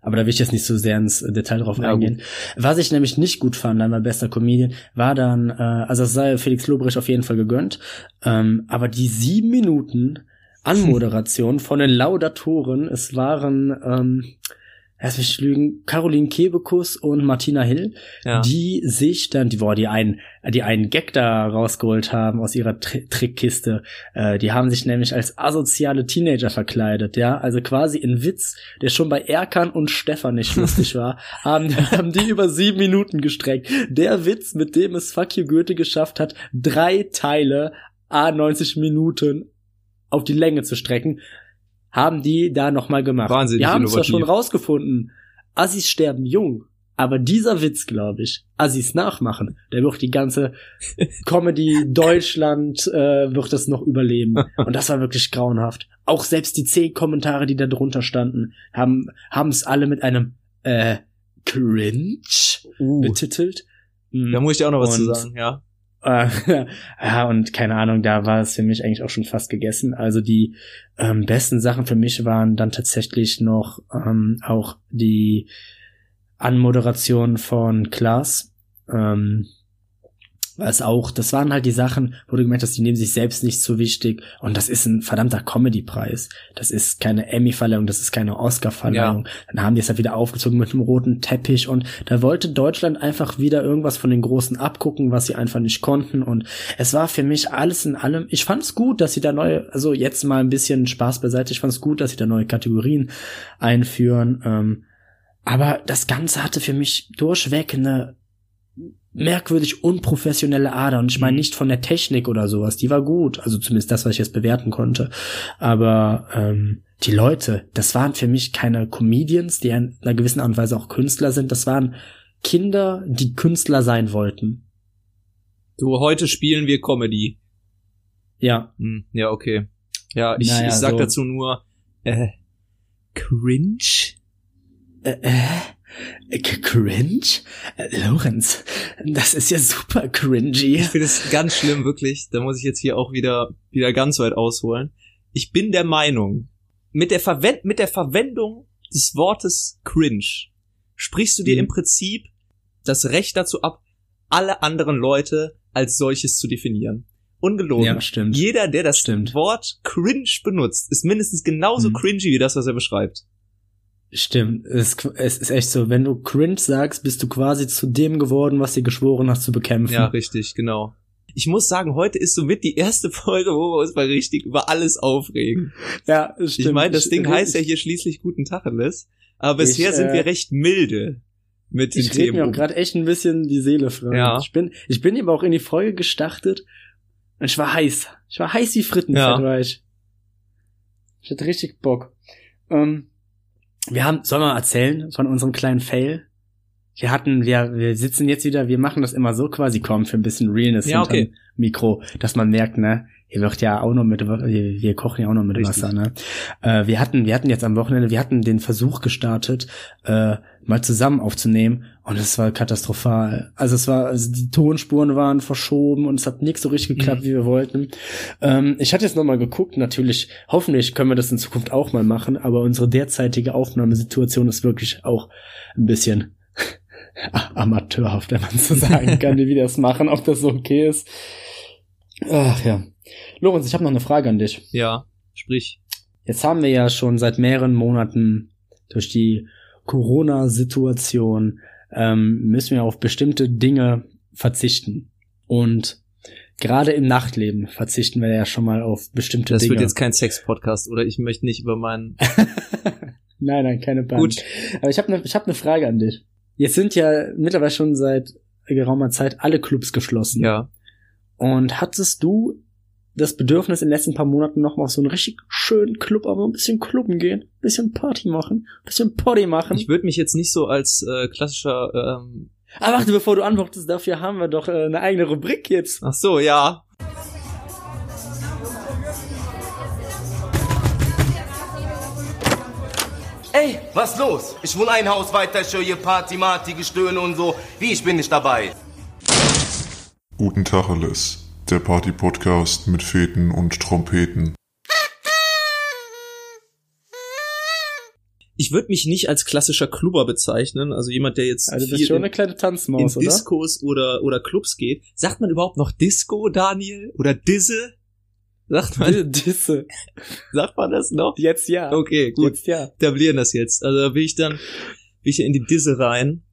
Aber da will ich jetzt nicht so sehr ins Detail drauf ja, eingehen. Gut. Was ich nämlich nicht gut fand an mein bester Comedian, war dann, äh, also es sei Felix Lobrecht auf jeden Fall gegönnt, ähm, aber die sieben Minuten Anmoderation von den Laudatoren, es waren, ähm, lass mich lügen, Caroline Kebekus und Martina Hill, ja. die sich dann, die, boah, die einen, die einen Gag da rausgeholt haben aus ihrer Tri Trickkiste. Äh, die haben sich nämlich als asoziale Teenager verkleidet, ja. Also quasi in Witz, der schon bei Erkan und Stefan nicht lustig war, haben, haben die über sieben Minuten gestreckt. Der Witz, mit dem es Fuck You Goethe geschafft hat, drei Teile, a 90 Minuten auf die Länge zu strecken haben die da nochmal gemacht. Wahnsinnig Wir haben zwar schon rausgefunden, Assis sterben jung, aber dieser Witz, glaube ich, Assis nachmachen, der wird die ganze Comedy Deutschland äh, wird das noch überleben. Und das war wirklich grauenhaft. Auch selbst die zehn Kommentare, die da drunter standen, haben haben es alle mit einem äh, Cringe uh. betitelt. Da muss ich dir auch noch was Und, zu sagen, ja. Äh, ja, und keine Ahnung, da war es für mich eigentlich auch schon fast gegessen. Also die ähm, besten Sachen für mich waren dann tatsächlich noch ähm, auch die Anmoderation von Klaas. Ähm, war es auch, das waren halt die Sachen, wo du gemerkt hast, die nehmen sich selbst nicht so wichtig und das ist ein verdammter Comedy-Preis. Das ist keine Emmy-Verleihung, das ist keine Oscar-Verleihung. Ja. Dann haben die es halt wieder aufgezogen mit einem roten Teppich und da wollte Deutschland einfach wieder irgendwas von den Großen abgucken, was sie einfach nicht konnten und es war für mich alles in allem, ich fand es gut, dass sie da neue, also jetzt mal ein bisschen Spaß beiseite, ich fand es gut, dass sie da neue Kategorien einführen, ähm, aber das Ganze hatte für mich durchweg eine merkwürdig unprofessionelle Ader. Und ich meine mhm. nicht von der Technik oder sowas, die war gut. Also zumindest das, was ich jetzt bewerten konnte. Aber ähm, die Leute, das waren für mich keine Comedians, die in einer gewissen Art und Weise auch Künstler sind. Das waren Kinder, die Künstler sein wollten. Du, heute spielen wir Comedy. Ja. Hm, ja, okay. Ja, ich, naja, ich sag so. dazu nur, äh, cringe? Äh, äh? Cringe? Äh, Lorenz, das ist ja super cringy. Ich finde es ganz schlimm, wirklich. Da muss ich jetzt hier auch wieder, wieder ganz weit ausholen. Ich bin der Meinung, mit der, Verwend mit der Verwendung des Wortes cringe sprichst du dir mhm. im Prinzip das Recht dazu ab, alle anderen Leute als solches zu definieren. Ungelogen. Ja, stimmt. Jeder, der das stimmt. Wort cringe benutzt, ist mindestens genauso mhm. cringy wie das, was er beschreibt. Stimmt, es, es ist echt so, wenn du cringe sagst, bist du quasi zu dem geworden, was du geschworen hast zu bekämpfen. Ja, richtig, genau. Ich muss sagen, heute ist somit die erste Folge, wo wir uns mal richtig über alles aufregen. Ja, stimmt. Ich meine, das Ding ich, heißt ja hier schließlich guten Tacheles, aber bisher ich, sind wir äh, recht milde mit den ich Themen. Ich mir auch gerade echt ein bisschen die Seele frei. Ja. Ich bin, ich bin eben auch in die Folge gestartet und ich war heiß. Ich war heiß wie Frittenfett, ja. war ich. Ich hatte richtig Bock. Ähm, wir haben, sollen wir erzählen von unserem kleinen Fail? Wir hatten, wir, wir sitzen jetzt wieder, wir machen das immer so quasi kaum für ein bisschen Realness ja, okay. Mikro, dass man merkt, ne, hier wird ja auch noch mit, wir, wir kochen ja auch noch mit Richtig. Wasser, ne. Äh, wir hatten, wir hatten jetzt am Wochenende, wir hatten den Versuch gestartet, äh, mal zusammen aufzunehmen und es war katastrophal. Also es war, also die Tonspuren waren verschoben und es hat nichts so richtig geklappt, mhm. wie wir wollten. Ähm, ich hatte jetzt noch mal geguckt, natürlich, hoffentlich können wir das in Zukunft auch mal machen, aber unsere derzeitige Aufnahmesituation ist wirklich auch ein bisschen amateurhaft, wenn man so sagen kann, wie wir das machen, ob das so okay ist. Ach ja. Lorenz, ich habe noch eine Frage an dich. Ja, sprich. Jetzt haben wir ja schon seit mehreren Monaten durch die Corona-Situation ähm, müssen wir auf bestimmte Dinge verzichten. Und gerade im Nachtleben verzichten wir ja schon mal auf bestimmte das Dinge. Das wird jetzt kein Sex-Podcast, oder? Ich möchte nicht über meinen. nein, nein, keine Band. Gut. Aber ich habe eine hab ne Frage an dich. Jetzt sind ja mittlerweile schon seit geraumer Zeit alle Clubs geschlossen. Ja. Und hattest du das Bedürfnis in den letzten paar Monaten noch mal auf so einen richtig schönen Club, aber ein bisschen klubben gehen, ein bisschen Party machen, ein bisschen Party machen? Ich würde mich jetzt nicht so als äh, klassischer ähm Ah, warte, bevor du antwortest, dafür haben wir doch äh, eine eigene Rubrik jetzt. Ach so, ja. Ey, was los? Ich wohne ein Haus weiter, ich höre hier Party, Marty, Gestöhne und so. Wie, ich bin nicht dabei. Guten Tag, Alice. Der Party-Podcast mit Feten und Trompeten. Ich würde mich nicht als klassischer Clubber bezeichnen, also jemand, der jetzt also viel schon eine kleine Tanzmaus, in Discos oder oder Clubs geht. Sagt man überhaupt noch Disco, Daniel? Oder Disse? Sagt man Disse? Sagt man das noch? Jetzt ja. Okay, gut. Jetzt ja. Etablieren das jetzt. Also da will ich dann will ich in die Disse rein.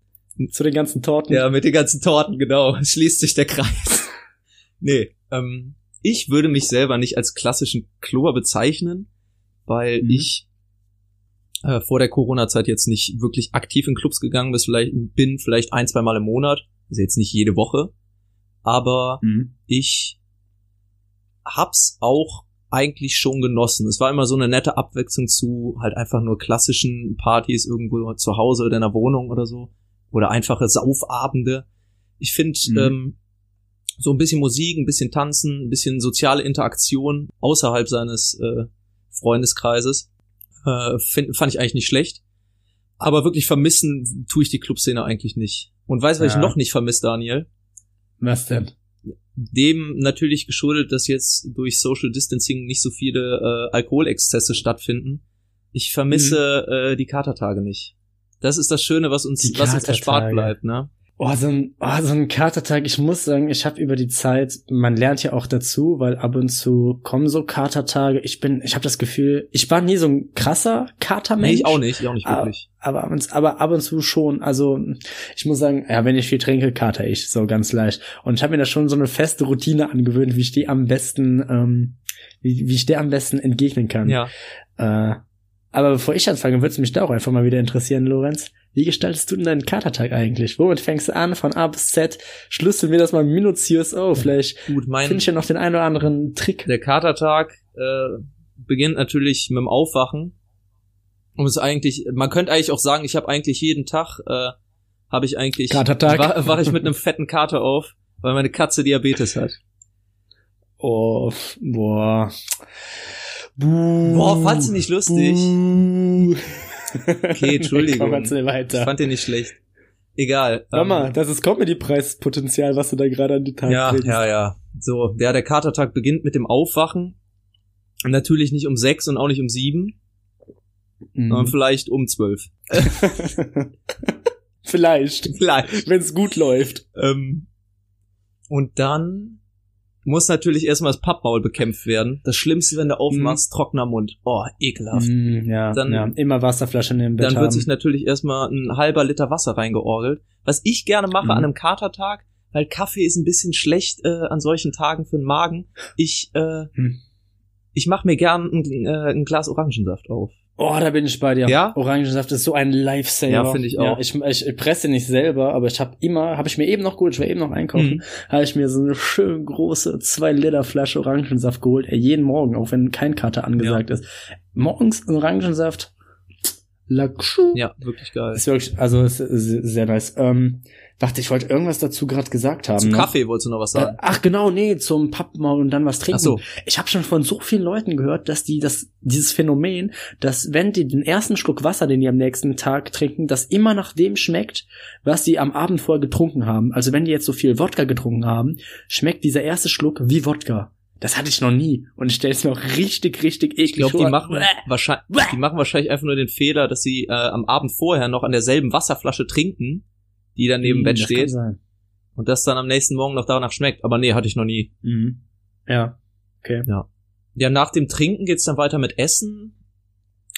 Zu den ganzen Torten. Ja, mit den ganzen Torten, genau. Schließt sich der Kreis. Nee, ähm, ich würde mich selber nicht als klassischen Klober bezeichnen, weil mhm. ich äh, vor der Corona-Zeit jetzt nicht wirklich aktiv in Clubs gegangen bin, vielleicht, bin vielleicht ein, zwei Mal im Monat, also jetzt nicht jede Woche, aber mhm. ich hab's auch eigentlich schon genossen. Es war immer so eine nette Abwechslung zu halt einfach nur klassischen Partys irgendwo zu Hause oder in der Wohnung oder so. Oder einfache Saufabende. Ich finde, mhm. ähm, so ein bisschen Musik, ein bisschen Tanzen, ein bisschen soziale Interaktion außerhalb seines äh, Freundeskreises äh, find, fand ich eigentlich nicht schlecht. Aber wirklich vermissen tue ich die Clubszene eigentlich nicht. Und weißt du, was ja. ich noch nicht vermisse, Daniel? Was denn? dem natürlich geschuldet, dass jetzt durch Social Distancing nicht so viele äh, Alkoholexzesse stattfinden. Ich vermisse mhm. äh, die Katertage nicht. Das ist das Schöne, was uns, was uns erspart bleibt, ne? Oh, so ein, oh, so ein Katertag. Ich muss sagen, ich habe über die Zeit, man lernt ja auch dazu, weil ab und zu kommen so Katertage. Ich bin, ich habe das Gefühl, ich war nie so ein krasser Katermensch. Nee, ich auch nicht, ich auch nicht wirklich. Aber, aber, ab und, aber ab und zu schon. Also ich muss sagen, ja, wenn ich viel trinke, kater ich so ganz leicht. Und ich habe mir da schon so eine feste Routine angewöhnt, wie ich die am besten, ähm, wie, wie ich der am besten entgegnen kann. Ja. Äh, aber bevor ich anfange, würde es mich da auch einfach mal wieder interessieren, Lorenz. Wie gestaltest du denn deinen Katertag eigentlich? Womit fängst du an, von A bis Z? Schlüssel mir das mal minutiös auf. Vielleicht Gut, mein, finde ich ja noch den einen oder anderen Trick. der Katertag äh, beginnt natürlich mit dem Aufwachen. Und es ist eigentlich, man könnte eigentlich auch sagen, ich habe eigentlich jeden Tag, äh, habe ich eigentlich, Katertag. wa- wache ich mit einem fetten Kater auf, weil meine Katze Diabetes hat. Oh, boah. Buh. Boah, fandst du nicht lustig? Buh. Okay, Entschuldigung. Komm, erzähl Ich weiter. fand den nicht schlecht. Egal. Hör ähm, mal, das ist Comedy-Preispotenzial, was du da gerade an die Tag Ja, bringst. ja, ja. So, ja, der Katertag beginnt mit dem Aufwachen. Natürlich nicht um sechs und auch nicht um sieben, sondern Mhm. vielleicht um zwölf. Vielleicht, Vielleicht. wenn es gut läuft. Ähm, und dann muss natürlich erstmal das Pappmaul bekämpft werden. Das Schlimmste, wenn du aufmachst, trockener Mund. Oh, ekelhaft. Mhm, ja, Dann- ja, immer Wasserflasche in dem Bett Dann haben. wird sich natürlich erstmal ein halber Liter Wasser reingeorgelt. Was ich gerne mache Mhm. an einem Katertag, weil Kaffee ist ein bisschen schlecht äh, an solchen Tagen für den Magen. Ich, äh, Hm. ich mache mir gern ein, äh, ein Glas Orangensaft auf. Oh, da bin ich bei dir. Ja? Orangensaft ist so ein Lifesaver. Ja, finde ich auch. Ja, ich, ich, ich presse nicht selber, aber ich habe immer, habe ich mir eben noch geholt, ich war eben noch einkaufen, Mhm. habe ich mir so eine schön große 2 Liter Flasche Orangensaft geholt, ey, jeden Morgen, auch wenn kein Kater angesagt ist. Morgens Orangensaft, Lakshu. Ja, wirklich geil. Ist wirklich, also ist, ist sehr nice. Ähm, warte, ich wollte irgendwas dazu gerade gesagt haben. Zum ne? Kaffee wolltest du noch was Äh, sagen? Ach genau, nee, zum Pappmaul und dann was trinken. Ach so. Ich habe schon von so vielen Leuten gehört, dass die das dieses Phänomen, dass wenn die den ersten Schluck Wasser, den die am nächsten Tag trinken, das immer nach dem schmeckt, was die am Abend vorher getrunken haben. Also wenn die jetzt so viel Wodka getrunken haben, schmeckt dieser erste Schluck wie Wodka. Das hatte ich noch nie und ich stelle es mir auch richtig, richtig eklig Ich glaube, die vor. machen wahrscheinlich, die machen wahrscheinlich einfach nur den Fehler, dass sie äh, am Abend vorher noch an derselben Wasserflasche trinken, die dann neben dem Mhm, Bett steht, und das dann am nächsten Morgen noch danach schmeckt. Aber nee, hatte ich noch nie. Mhm. Ja. Okay. Ja, nach dem Trinken geht's dann weiter mit Essen.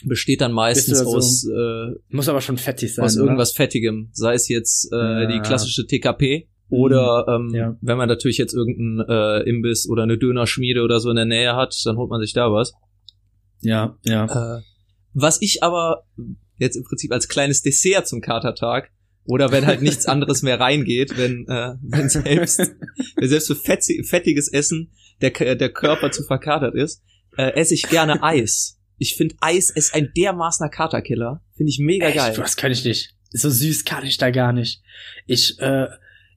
Besteht dann meistens da aus, äh, Muss aber schon fettig sein. aus oder? irgendwas Fettigem. Sei es jetzt äh, Ja. die klassische TKP oder ähm, Ja. wenn man natürlich jetzt irgendeinen äh, Imbiss oder eine Dönerschmiede oder so in der Nähe hat, dann holt man sich da was. Ja, ja. Äh, was ich aber jetzt im Prinzip als kleines Dessert zum Katertag oder wenn halt nichts anderes mehr reingeht, wenn, äh, wenn selbst, wenn selbst für fettiges Essen der, der Körper zu verkatert ist, äh, esse ich gerne Eis. Ich finde Eis ist ein dermaßener Katerkiller. Finde ich mega geil. Echt? Was kann ich nicht? So süß kann ich da gar nicht. Ich, äh,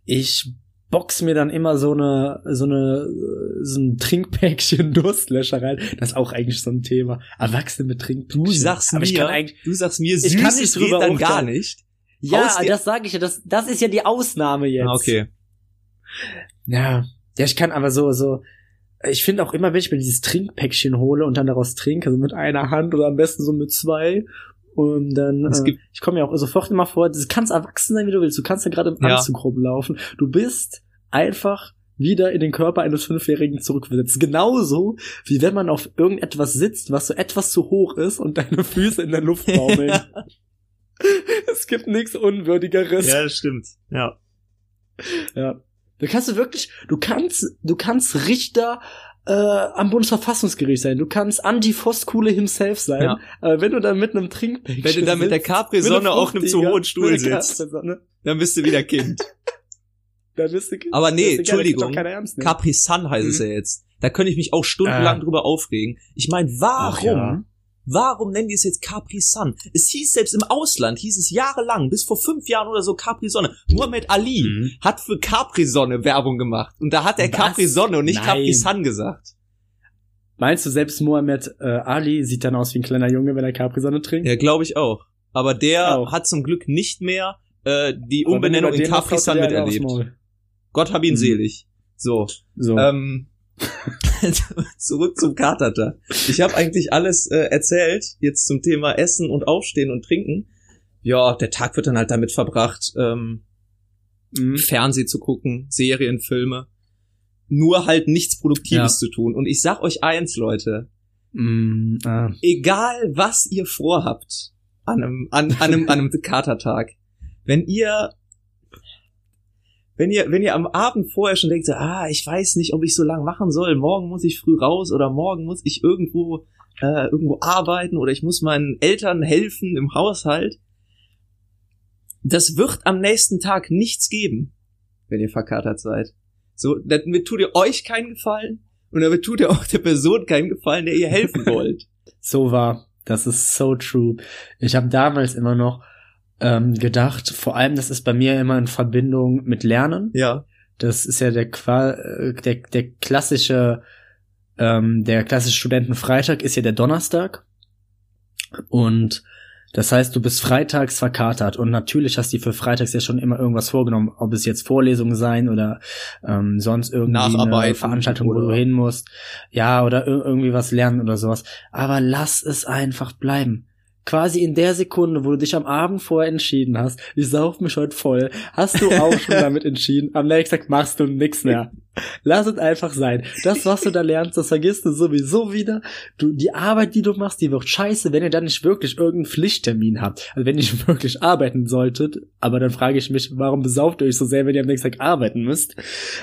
ich box mir dann immer so eine, so eine, äh, so ein Trinkpäckchen Durstlöscher rein. Das ist auch eigentlich so ein Thema. Erwachsene mit Trinkpäckchen. Du sagst Aber mir, ich kann eigentlich, du sagst mir, Ich kann nicht geht drüber dann gar nicht. Ja, das sage ich ja, das, das ist ja die Ausnahme jetzt. Ah, okay. Ja, ja, ich kann aber so, so, ich finde auch immer, wenn ich mir dieses Trinkpäckchen hole und dann daraus trinke, also mit einer Hand oder am besten so mit zwei, und dann, Es äh, gibt- ich komme mir auch sofort immer vor, du kannst erwachsen sein, wie du willst, du kannst ja gerade im Ja. Anzug rumlaufen, du bist einfach wieder in den Körper eines Fünfjährigen zurückversetzt. Genauso, wie wenn man auf irgendetwas sitzt, was so etwas zu hoch ist und deine Füße in der Luft baumeln. es gibt nichts Unwürdigeres. Ja, das stimmt. Ja. Ja. Da kannst du wirklich, du kannst, du kannst Richter äh, am Bundesverfassungsgericht sein. Du kannst Andy Voskuhle himself sein. Ja. Aber wenn du dann mit einem Trinkpäckchen Wenn du dann mit der Capri-Sonne auf einem zu hohen Stuhl sitzt, dann bist du wieder Kind. dann bist du, Aber nee, du Entschuldigung. kann doch keiner ernst nehmen. Capri Sun heißt es Mhm. ja jetzt. Da könnte ich mich auch stundenlang Ah. drüber aufregen. Ich meine, warum? Ja. Warum nennen die es jetzt Capri Sun? Es hieß selbst im Ausland, hieß es jahrelang, bis vor fünf Jahren oder so Capri Sonne. Muhammad Ali Mhm. hat für Capri Sonne Werbung gemacht. Und da hat er Was? Capri Sonne und nicht Nein. Capri Sun gesagt. Meinst du, selbst Mohammed äh, Ali sieht dann aus wie ein kleiner Junge, wenn er Capri-Sonne trinkt? Ja, glaube ich auch. Aber der Auch. hat zum Glück nicht mehr äh, die Umbenennung in dem was Capri hast, Sun der einen aufs miterlebt. Gott hab ihn Mhm. selig. So. So. Ähm, zurück zum Katertag. Ich habe eigentlich alles äh, erzählt, jetzt zum Thema Essen und Aufstehen und Trinken. Ja, der Tag wird dann halt damit verbracht, ähm, mhm. Fernseh zu gucken, Serien, Filme. Nur halt nichts Produktives ja. zu tun. Und ich sag euch eins, Leute. Mm, ah. Egal, was ihr vorhabt an einem, an, an einem, an einem Katertag, wenn ihr wenn ihr, wenn ihr am Abend vorher schon denkt, ah, ich weiß nicht, ob ich so lang machen soll, morgen muss ich früh raus oder morgen muss ich irgendwo, äh, irgendwo arbeiten oder ich muss meinen Eltern helfen im Haushalt. Das wird am nächsten Tag nichts geben, wenn ihr verkatert seid. So, damit tut ihr euch keinen Gefallen und damit tut ihr auch der Person keinen Gefallen, der ihr helfen wollt. so war. Das ist so true. Ich habe damals immer noch ähm, gedacht. Vor allem, das ist bei mir immer in Verbindung mit Lernen. Ja. Das ist ja der, Qua äh, der, der klassische, ähm, der klassische Studentenfreitag ist ja der Donnerstag. Und das heißt, du bist freitags verkatert und natürlich hast du für freitags ja schon immer irgendwas vorgenommen, ob es jetzt Vorlesungen sein oder ähm, sonst irgendwie eine Veranstaltung, wo du hin musst, ja, oder irgendwie was lernen oder sowas. Aber lass es einfach bleiben quasi in der Sekunde, wo du dich am Abend vorher entschieden hast, ich sauf mich heute voll, hast du auch schon damit entschieden, am nächsten Tag machst du nix mehr. Lass es einfach sein. Das, was du da lernst, das vergisst du sowieso wieder. Du, die Arbeit, die du machst, die wird scheiße, wenn ihr dann nicht wirklich irgendeinen Pflichttermin habt. Also wenn ihr wirklich arbeiten solltet, aber dann frage ich mich, warum besauft ihr euch so sehr, wenn ihr am nächsten Tag arbeiten müsst?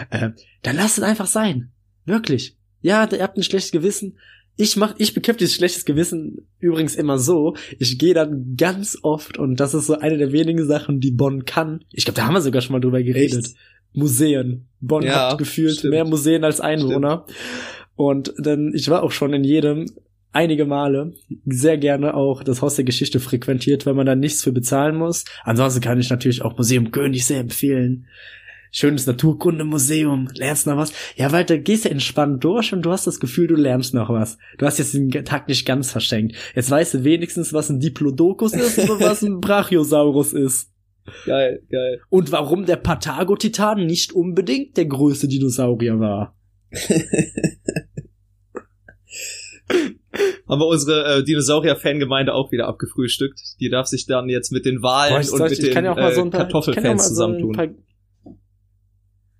Äh, dann lasst es einfach sein. Wirklich. Ja, ihr habt ein schlechtes Gewissen, ich mach, ich bekämpfe dieses schlechtes Gewissen übrigens immer so. Ich gehe dann ganz oft und das ist so eine der wenigen Sachen, die Bonn kann. Ich glaube, da haben wir sogar schon mal drüber geredet. Echt? Museen. Bonn ja, hat gefühlt stimmt. mehr Museen als Einwohner. Stimmt. Und dann, ich war auch schon in jedem einige Male sehr gerne auch das Haus der Geschichte frequentiert, weil man da nichts für bezahlen muss. Ansonsten kann ich natürlich auch Museum König sehr empfehlen schönes Naturkundemuseum, lernst noch was. Ja, weil du gehst ja entspannt durch und du hast das Gefühl, du lernst noch was. Du hast jetzt den Tag nicht ganz verschenkt. Jetzt weißt du wenigstens, was ein Diplodocus ist und was ein Brachiosaurus ist. Geil, geil. Und warum der Patago-Titan nicht unbedingt der größte Dinosaurier war. haben wir unsere äh, Dinosaurier-Fangemeinde auch wieder abgefrühstückt. Die darf sich dann jetzt mit den Wahlen Boah, und mit den äh, so Kartoffelfans so zusammentun.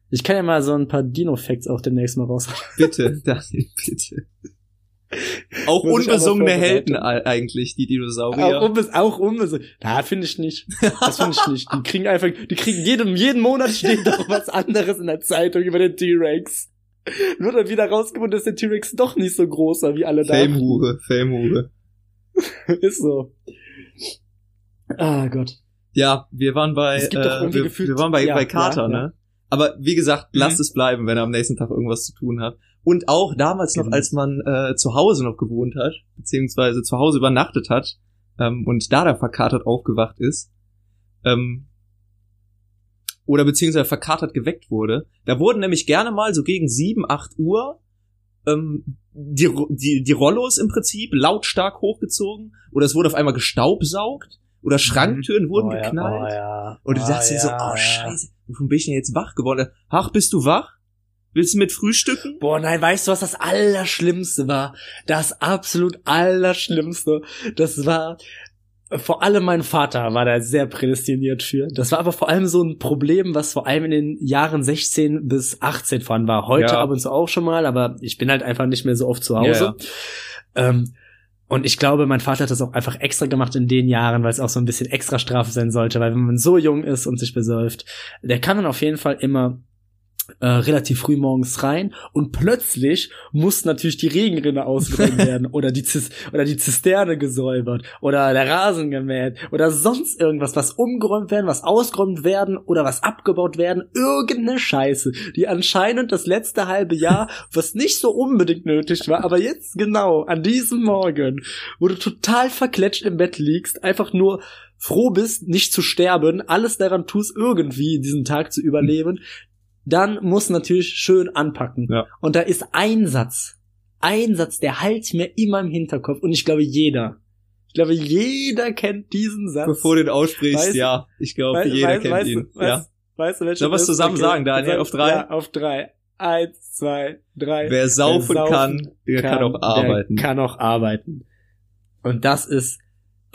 Ich kann ja mal so ein paar Dino-Facts auch demnächst mal raus. Bitte, Daniel, bitte. Auch unbesungene Helden eigentlich, die Dinosaurier. Auch, unbes auch unbesungen. Na, finde ich nicht. Das finde ich nicht. Die kriegen einfach, die kriegen jedem, jeden Monat steht doch was anderes in der Zeitung über den T-Rex. Wird dann wieder rausgefunden, dass der T-Rex doch nicht so groß war, wie alle da. Fame-Hure, Fame-Hure. Ist so. Ah Gott. Ja, wir waren bei, äh, wir, wir, waren bei, ja, bei Carter, ja, ne? Aber wie gesagt, mhm. lasst es bleiben, wenn er am nächsten Tag irgendwas zu tun hat. Und auch damals noch, mhm. als man äh, zu Hause noch gewohnt hat, beziehungsweise zu Hause übernachtet hat ähm, und da dann verkatert aufgewacht ist, ähm, oder beziehungsweise verkatert geweckt wurde, da wurden nämlich gerne mal so gegen sieben, acht Uhr ähm, die, die, die Rollos im Prinzip lautstark hochgezogen oder es wurde auf einmal gestaubsaugt oder Schranktüren mhm. wurden oh, geknallt. Ja, oh, ja. Und du oh, dachtest dir so, oh scheiße, wovon bin ich denn jetzt wach geworden? Ach, bist du wach? Willst du mit frühstücken? Boah, nein, weißt du, was das Allerschlimmste war? Das absolut Allerschlimmste. Das war, vor allem mein Vater war da sehr prädestiniert für. Das war aber vor allem so ein Problem, was vor allem in den Jahren 16 bis 18 vorhanden war. Heute ja. ab und zu auch schon mal, aber ich bin halt einfach nicht mehr so oft zu Hause. Ja, ja. Ähm, und ich glaube, mein Vater hat das auch einfach extra gemacht in den Jahren, weil es auch so ein bisschen extra Strafe sein sollte, weil wenn man so jung ist und sich besäuft, der kann dann auf jeden Fall immer äh, relativ früh morgens rein und plötzlich muss natürlich die Regenrinne ausgeräumt werden oder die Zis oder die Zisterne gesäubert oder der Rasen gemäht oder sonst irgendwas, was umgeräumt werden, was ausgeräumt werden oder was abgebaut werden, irgendeine Scheiße, die anscheinend das letzte halbe Jahr, was nicht so unbedingt nötig war, aber jetzt genau an diesem Morgen, wo du total verkletscht im Bett liegst, einfach nur froh bist, nicht zu sterben, alles daran tust, irgendwie diesen Tag zu überleben, dann muss natürlich schön anpacken. Ja. Und da ist ein Satz, ein Satz, der halt mir immer im Hinterkopf und ich glaube jeder, ich glaube jeder kennt diesen Satz. Bevor du den aussprichst, weißt, ja, ich glaube weißt, jeder weißt, kennt ihn. Ja. Weißt du, welcher Soll was zusammen okay. sagen, Daniel, auf drei? Ja, auf drei. Eins, zwei, drei. Wer saufen, Wer saufen kann, der kann, kann auch arbeiten. kann auch arbeiten. Und das ist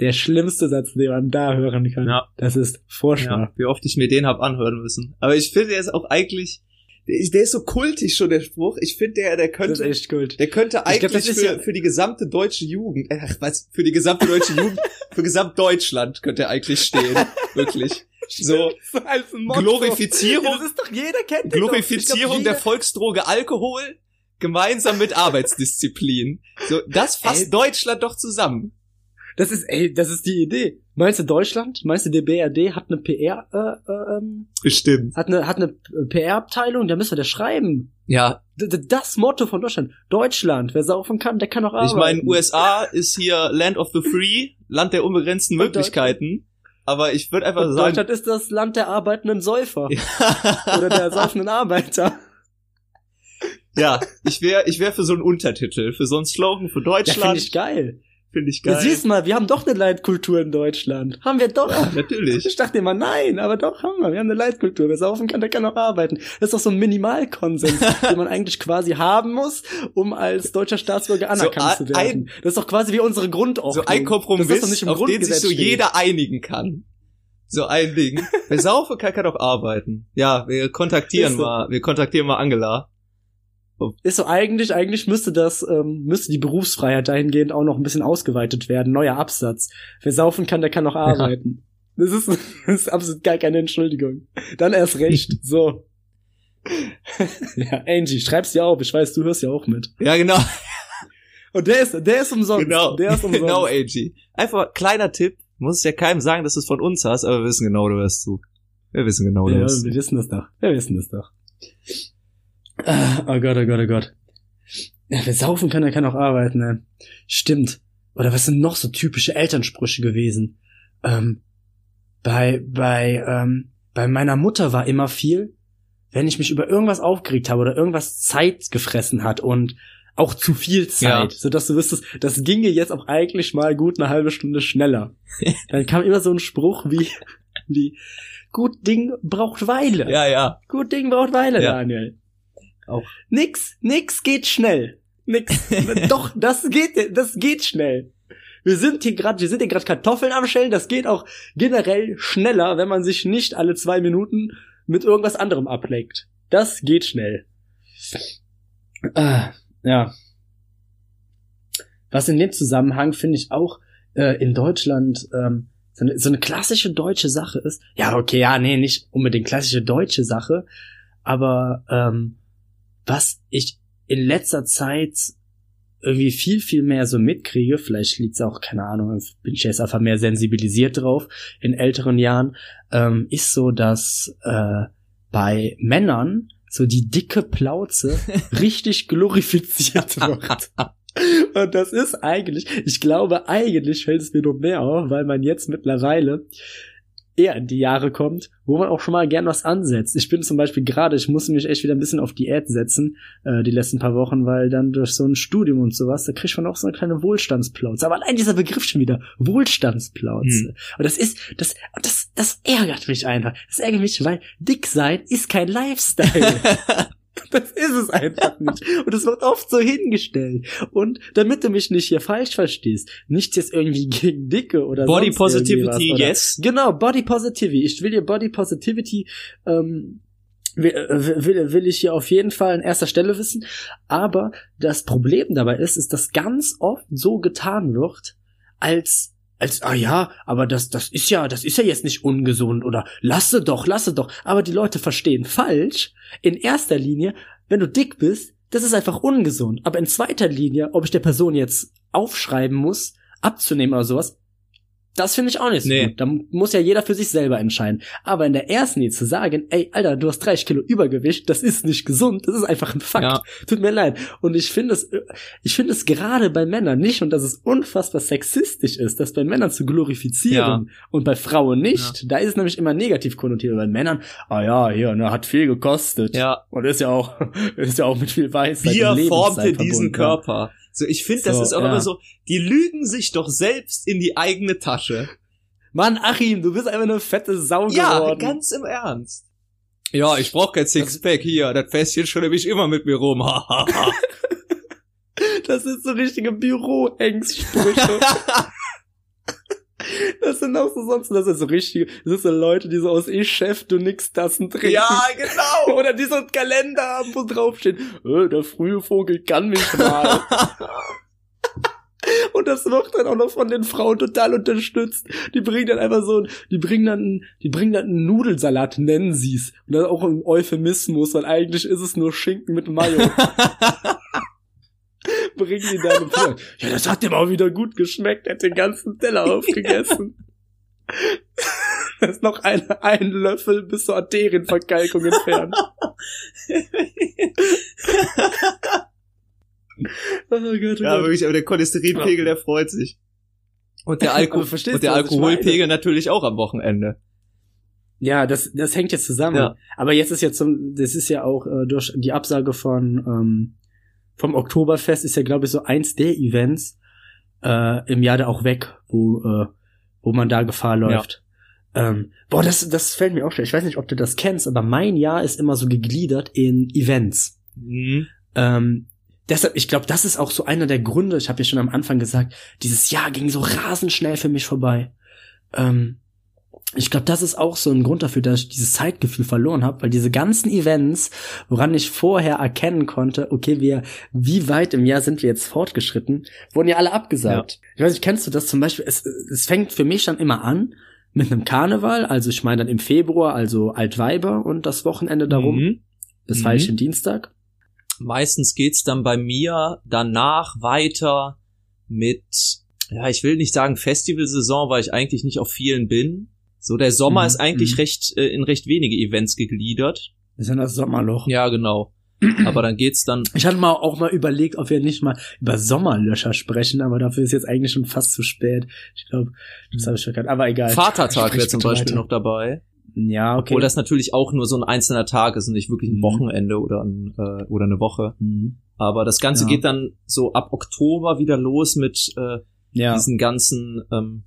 der schlimmste Satz, den man da hören kann. Ja. Das ist furchtbar. Ja, wie oft ich mir den hab anhören müssen. Aber ich finde, der ist auch eigentlich, der ist, so kultig schon, der Spruch. Ich finde, der, der könnte, der könnte Ich eigentlich glaub, für, ja- für die gesamte deutsche Jugend, äh, ach, was, für die gesamte deutsche Jugend, für Gesamtdeutschland könnte er eigentlich stehen. Wirklich. So. Glorifizierung, das ist doch jeder kennt Glorifizierung glaub, der Volksdroge Alkohol gemeinsam mit Arbeitsdisziplin. So, das fasst Ey. Deutschland doch zusammen. Das ist, ey, das ist die Idee. Meinst du Deutschland? Meinst du der BRD hat eine PR, äh, äh, ähm, Bestimmt. hat eine, hat eine PR-Abteilung? Da müssen wir das schreiben. Ja, D d- Das Motto von Deutschland. Deutschland. Wer saufen kann, der kann auch arbeiten. ich meine, USA ist hier Land of the Free, Land der unbegrenzten Möglichkeiten. Aber ich würde einfach Und sagen, Deutschland ist das Land der arbeitenden Säufer. Oder der saufenden Arbeiter. ja, ich wäre ich wär für so einen Untertitel, für so einen Slogan für Ja, finde Deutschland. ich geil. Finde ich Ja, geil. siehst mal, wir haben doch eine Leitkultur in Deutschland. Haben wir doch. Natürlich. Ich dachte immer, nein, aber doch haben wir. Wir haben eine Leitkultur. Wer saufen kann, der kann auch arbeiten. Das ist doch so ein Minimalkonsens, den man eigentlich quasi haben muss, um als deutscher Staatsbürger anerkannt So zu werden. das ist doch quasi wie unsere Grundordnung. So ein Das ist doch Kompromiss, nicht im auf den sich Grundgesetz so steht. jeder einigen kann. So ein Ding. Wer saufen kann, kann auch arbeiten. Ja, wir kontaktieren mal, wir kontaktieren mal Angela. Ist so eigentlich, eigentlich müsste das, ähm, müsste die Berufsfreiheit dahingehend auch noch ein bisschen ausgeweitet werden. Neuer Absatz. Wer saufen kann, der kann auch arbeiten. Das, ist, das ist absolut gar keine Entschuldigung. Dann erst recht. So. ja, Angie, schreib's dir auf. Ich weiß, du hörst ja auch mit. Ja, genau. Und der ist, der ist umsonst. Genau. Der ist umsonst. genau, AG. Einfach kleiner Tipp. Muss es ja keinem sagen, dass du es von uns hast, aber wir wissen genau, du hörst zu. Wir wissen genau, du Ja, hörst zu. wir wissen das doch. Wir wissen das doch. Oh Gott, oh Gott, oh Gott. Ja, wer saufen kann, der kann auch arbeiten, ne? Stimmt. Oder was sind noch so typische Elternsprüche gewesen? Ähm, bei, bei, ähm, bei meiner Mutter war immer viel, wenn ich mich über irgendwas aufgeregt habe oder irgendwas Zeit gefressen hat und auch zu viel Zeit, Ja. sodass du wüsstest, das ginge jetzt auch eigentlich mal gut eine halbe Stunde schneller. Dann kam immer so ein Spruch wie, wie, gut Ding braucht Weile. Ja, ja. Gut Ding braucht Weile, Ja. Daniel. Auch. Nix, nix geht schnell. Nix. Doch, das geht, das geht schnell. Wir sind hier gerade, wir sind hier gerade Kartoffeln am Schellen. Das geht auch generell schneller, wenn man sich nicht alle zwei Minuten mit irgendwas anderem ablenkt. Das geht schnell. Ah, ja. Was in dem Zusammenhang finde ich auch äh, in Deutschland ähm, so, eine, so eine klassische deutsche Sache ist. Ja, okay, ja, nee, nicht unbedingt klassische deutsche Sache, aber ähm, was ich in letzter Zeit irgendwie viel, viel mehr so mitkriege, vielleicht liegt's auch, keine Ahnung, bin ich jetzt einfach mehr sensibilisiert drauf in älteren Jahren, ähm, ist so, dass äh, bei Männern so die dicke Plauze richtig glorifiziert wird. Und das ist eigentlich, ich glaube, eigentlich fällt es mir noch mehr auf, weil man jetzt mittlerweile eher in die Jahre kommt, wo man auch schon mal gern was ansetzt. Ich bin zum Beispiel gerade, ich muss mich echt wieder ein bisschen auf Diät setzen, äh, die letzten paar Wochen, weil dann durch so ein Studium und sowas, da kriegt man auch so eine kleine Wohlstandsplauze. Aber allein dieser Begriff schon wieder, Wohlstandsplauze. Hm. Und das ist, das, das, das ärgert mich einfach. Das ärgert mich, weil dick sein ist kein Lifestyle. Das ist es einfach nicht. Und es wird oft so hingestellt. Und damit du mich nicht hier falsch verstehst, nichts jetzt irgendwie gegen Dicke oder Body was, Positivity, oder? yes. Genau, Body Positivity. Ich will dir Body Positivity ähm, will, äh, will, will ich hier auf jeden Fall an erster Stelle wissen. Aber das Problem dabei ist, ist, dass ganz oft so getan wird, als als ah ja, aber das das ist ja, das ist ja jetzt nicht ungesund oder lasse doch, lasse doch. Aber die Leute verstehen falsch. In erster Linie, wenn du dick bist, das ist einfach ungesund. Aber in zweiter Linie, ob ich der Person jetzt aufschreiben muss, abzunehmen oder sowas, das finde ich auch nicht so Nee. gut. Da muss ja jeder für sich selber entscheiden. Aber in der ersten Linie zu sagen, ey, Alter, du hast 30 Kilo Übergewicht, das ist nicht gesund, das ist einfach ein Fakt. Ja. Tut mir leid. Und ich finde es, ich finde es gerade bei Männern nicht und dass es unfassbar sexistisch ist, das bei Männern zu glorifizieren und bei Frauen nicht. Da ist es nämlich immer negativ konnotiert. Bei Männern, ah ja, hier, ne, hat viel gekostet. Ja. Und ist ja auch, ist ja auch mit viel Weisheit. Und Lebenszeit formte diesen verbunden. Körper. So, ich finde, das So, ist auch ja. immer so, die lügen sich doch selbst in die eigene Tasche. Mann, Achim, du bist einfach eine fette Sau Ja, geworden. ganz im Ernst. Ja, ich brauch kein Sixpack hier. Das Fässchen schon nämlich immer mit mir rum. Das ist so richtige Bürohengssprüche. Das sind auch so sonst, das sind so richtige, das sind so Leute, die so aus eh Chef, du nix Tassen trinken. Ja, genau. Oder die so einen Kalender haben, wo draufsteht, äh, der frühe Vogel kann mich mal. Und das wird dann auch noch von den Frauen total unterstützt. Die bringen dann einfach so, die bringen dann, die bringen dann einen Nudelsalat, nennen sie's. Und das ist auch ein Euphemismus, weil eigentlich ist es nur Schinken mit Mayo. bringen die dann und sagen, ja, das hat dem auch wieder gut geschmeckt, er hat den ganzen Teller aufgegessen. Das ist noch ein, ein Löffel bis zur Arterienverkalkung entfernt. oh Gott, oh ja, Gott. wirklich, aber der Cholesterinpegel, der freut sich. Und der, Alko und der Alkoholpegel natürlich auch am Wochenende. Ja, das, das hängt jetzt zusammen. Ja. Aber jetzt ist ja zum, das ist ja auch äh, durch die Absage von ähm, vom Oktoberfest ist ja, glaube ich, so eins der Events äh, im Jahr da auch weg, wo, äh, wo man da Gefahr läuft. Ja. Ähm, boah, das, das fällt mir auch schwer. Ich weiß nicht, ob du das kennst, aber mein Jahr ist immer so gegliedert in Events. Mhm. Ähm, deshalb, ich glaube, das ist auch so einer der Gründe, ich habe ja schon am Anfang gesagt, dieses Jahr ging so rasend schnell für mich vorbei. Ähm, ich glaube, das ist auch so ein Grund dafür, dass ich dieses Zeitgefühl verloren habe, weil diese ganzen Events, woran ich vorher erkennen konnte, okay, wir, wie weit im Jahr sind wir jetzt fortgeschritten, wurden ja alle abgesagt. Ja. Ich weiß nicht, kennst du das zum Beispiel? Es, es fängt für mich dann immer an mit einem Karneval, also ich meine dann im Februar, also Altweiber und das Wochenende darum, mhm. das mhm. falsche Dienstag. Meistens geht's dann bei mir danach weiter mit, ja, ich will nicht sagen Festivalsaison, weil ich eigentlich nicht auf vielen bin. So, der Sommer mhm. ist eigentlich mhm. recht, äh, in recht wenige Events gegliedert. Ist ja das Sommerloch. Ja, genau. Aber dann geht's dann. Ich hatte mal auch mal überlegt, ob wir nicht mal über Sommerlöscher sprechen, aber dafür ist jetzt eigentlich schon fast zu spät. Ich glaube, das habe ich verkannt. Aber egal. Vatertag wäre zum Beispiel weiter. noch dabei. Ja, okay. Obwohl das natürlich auch nur so ein einzelner Tag ist und nicht wirklich ein mhm. Wochenende oder, ein, äh, oder eine Woche. Mhm. Aber das Ganze ja. geht dann so ab Oktober wieder los mit äh, ja. diesen ganzen. Ähm,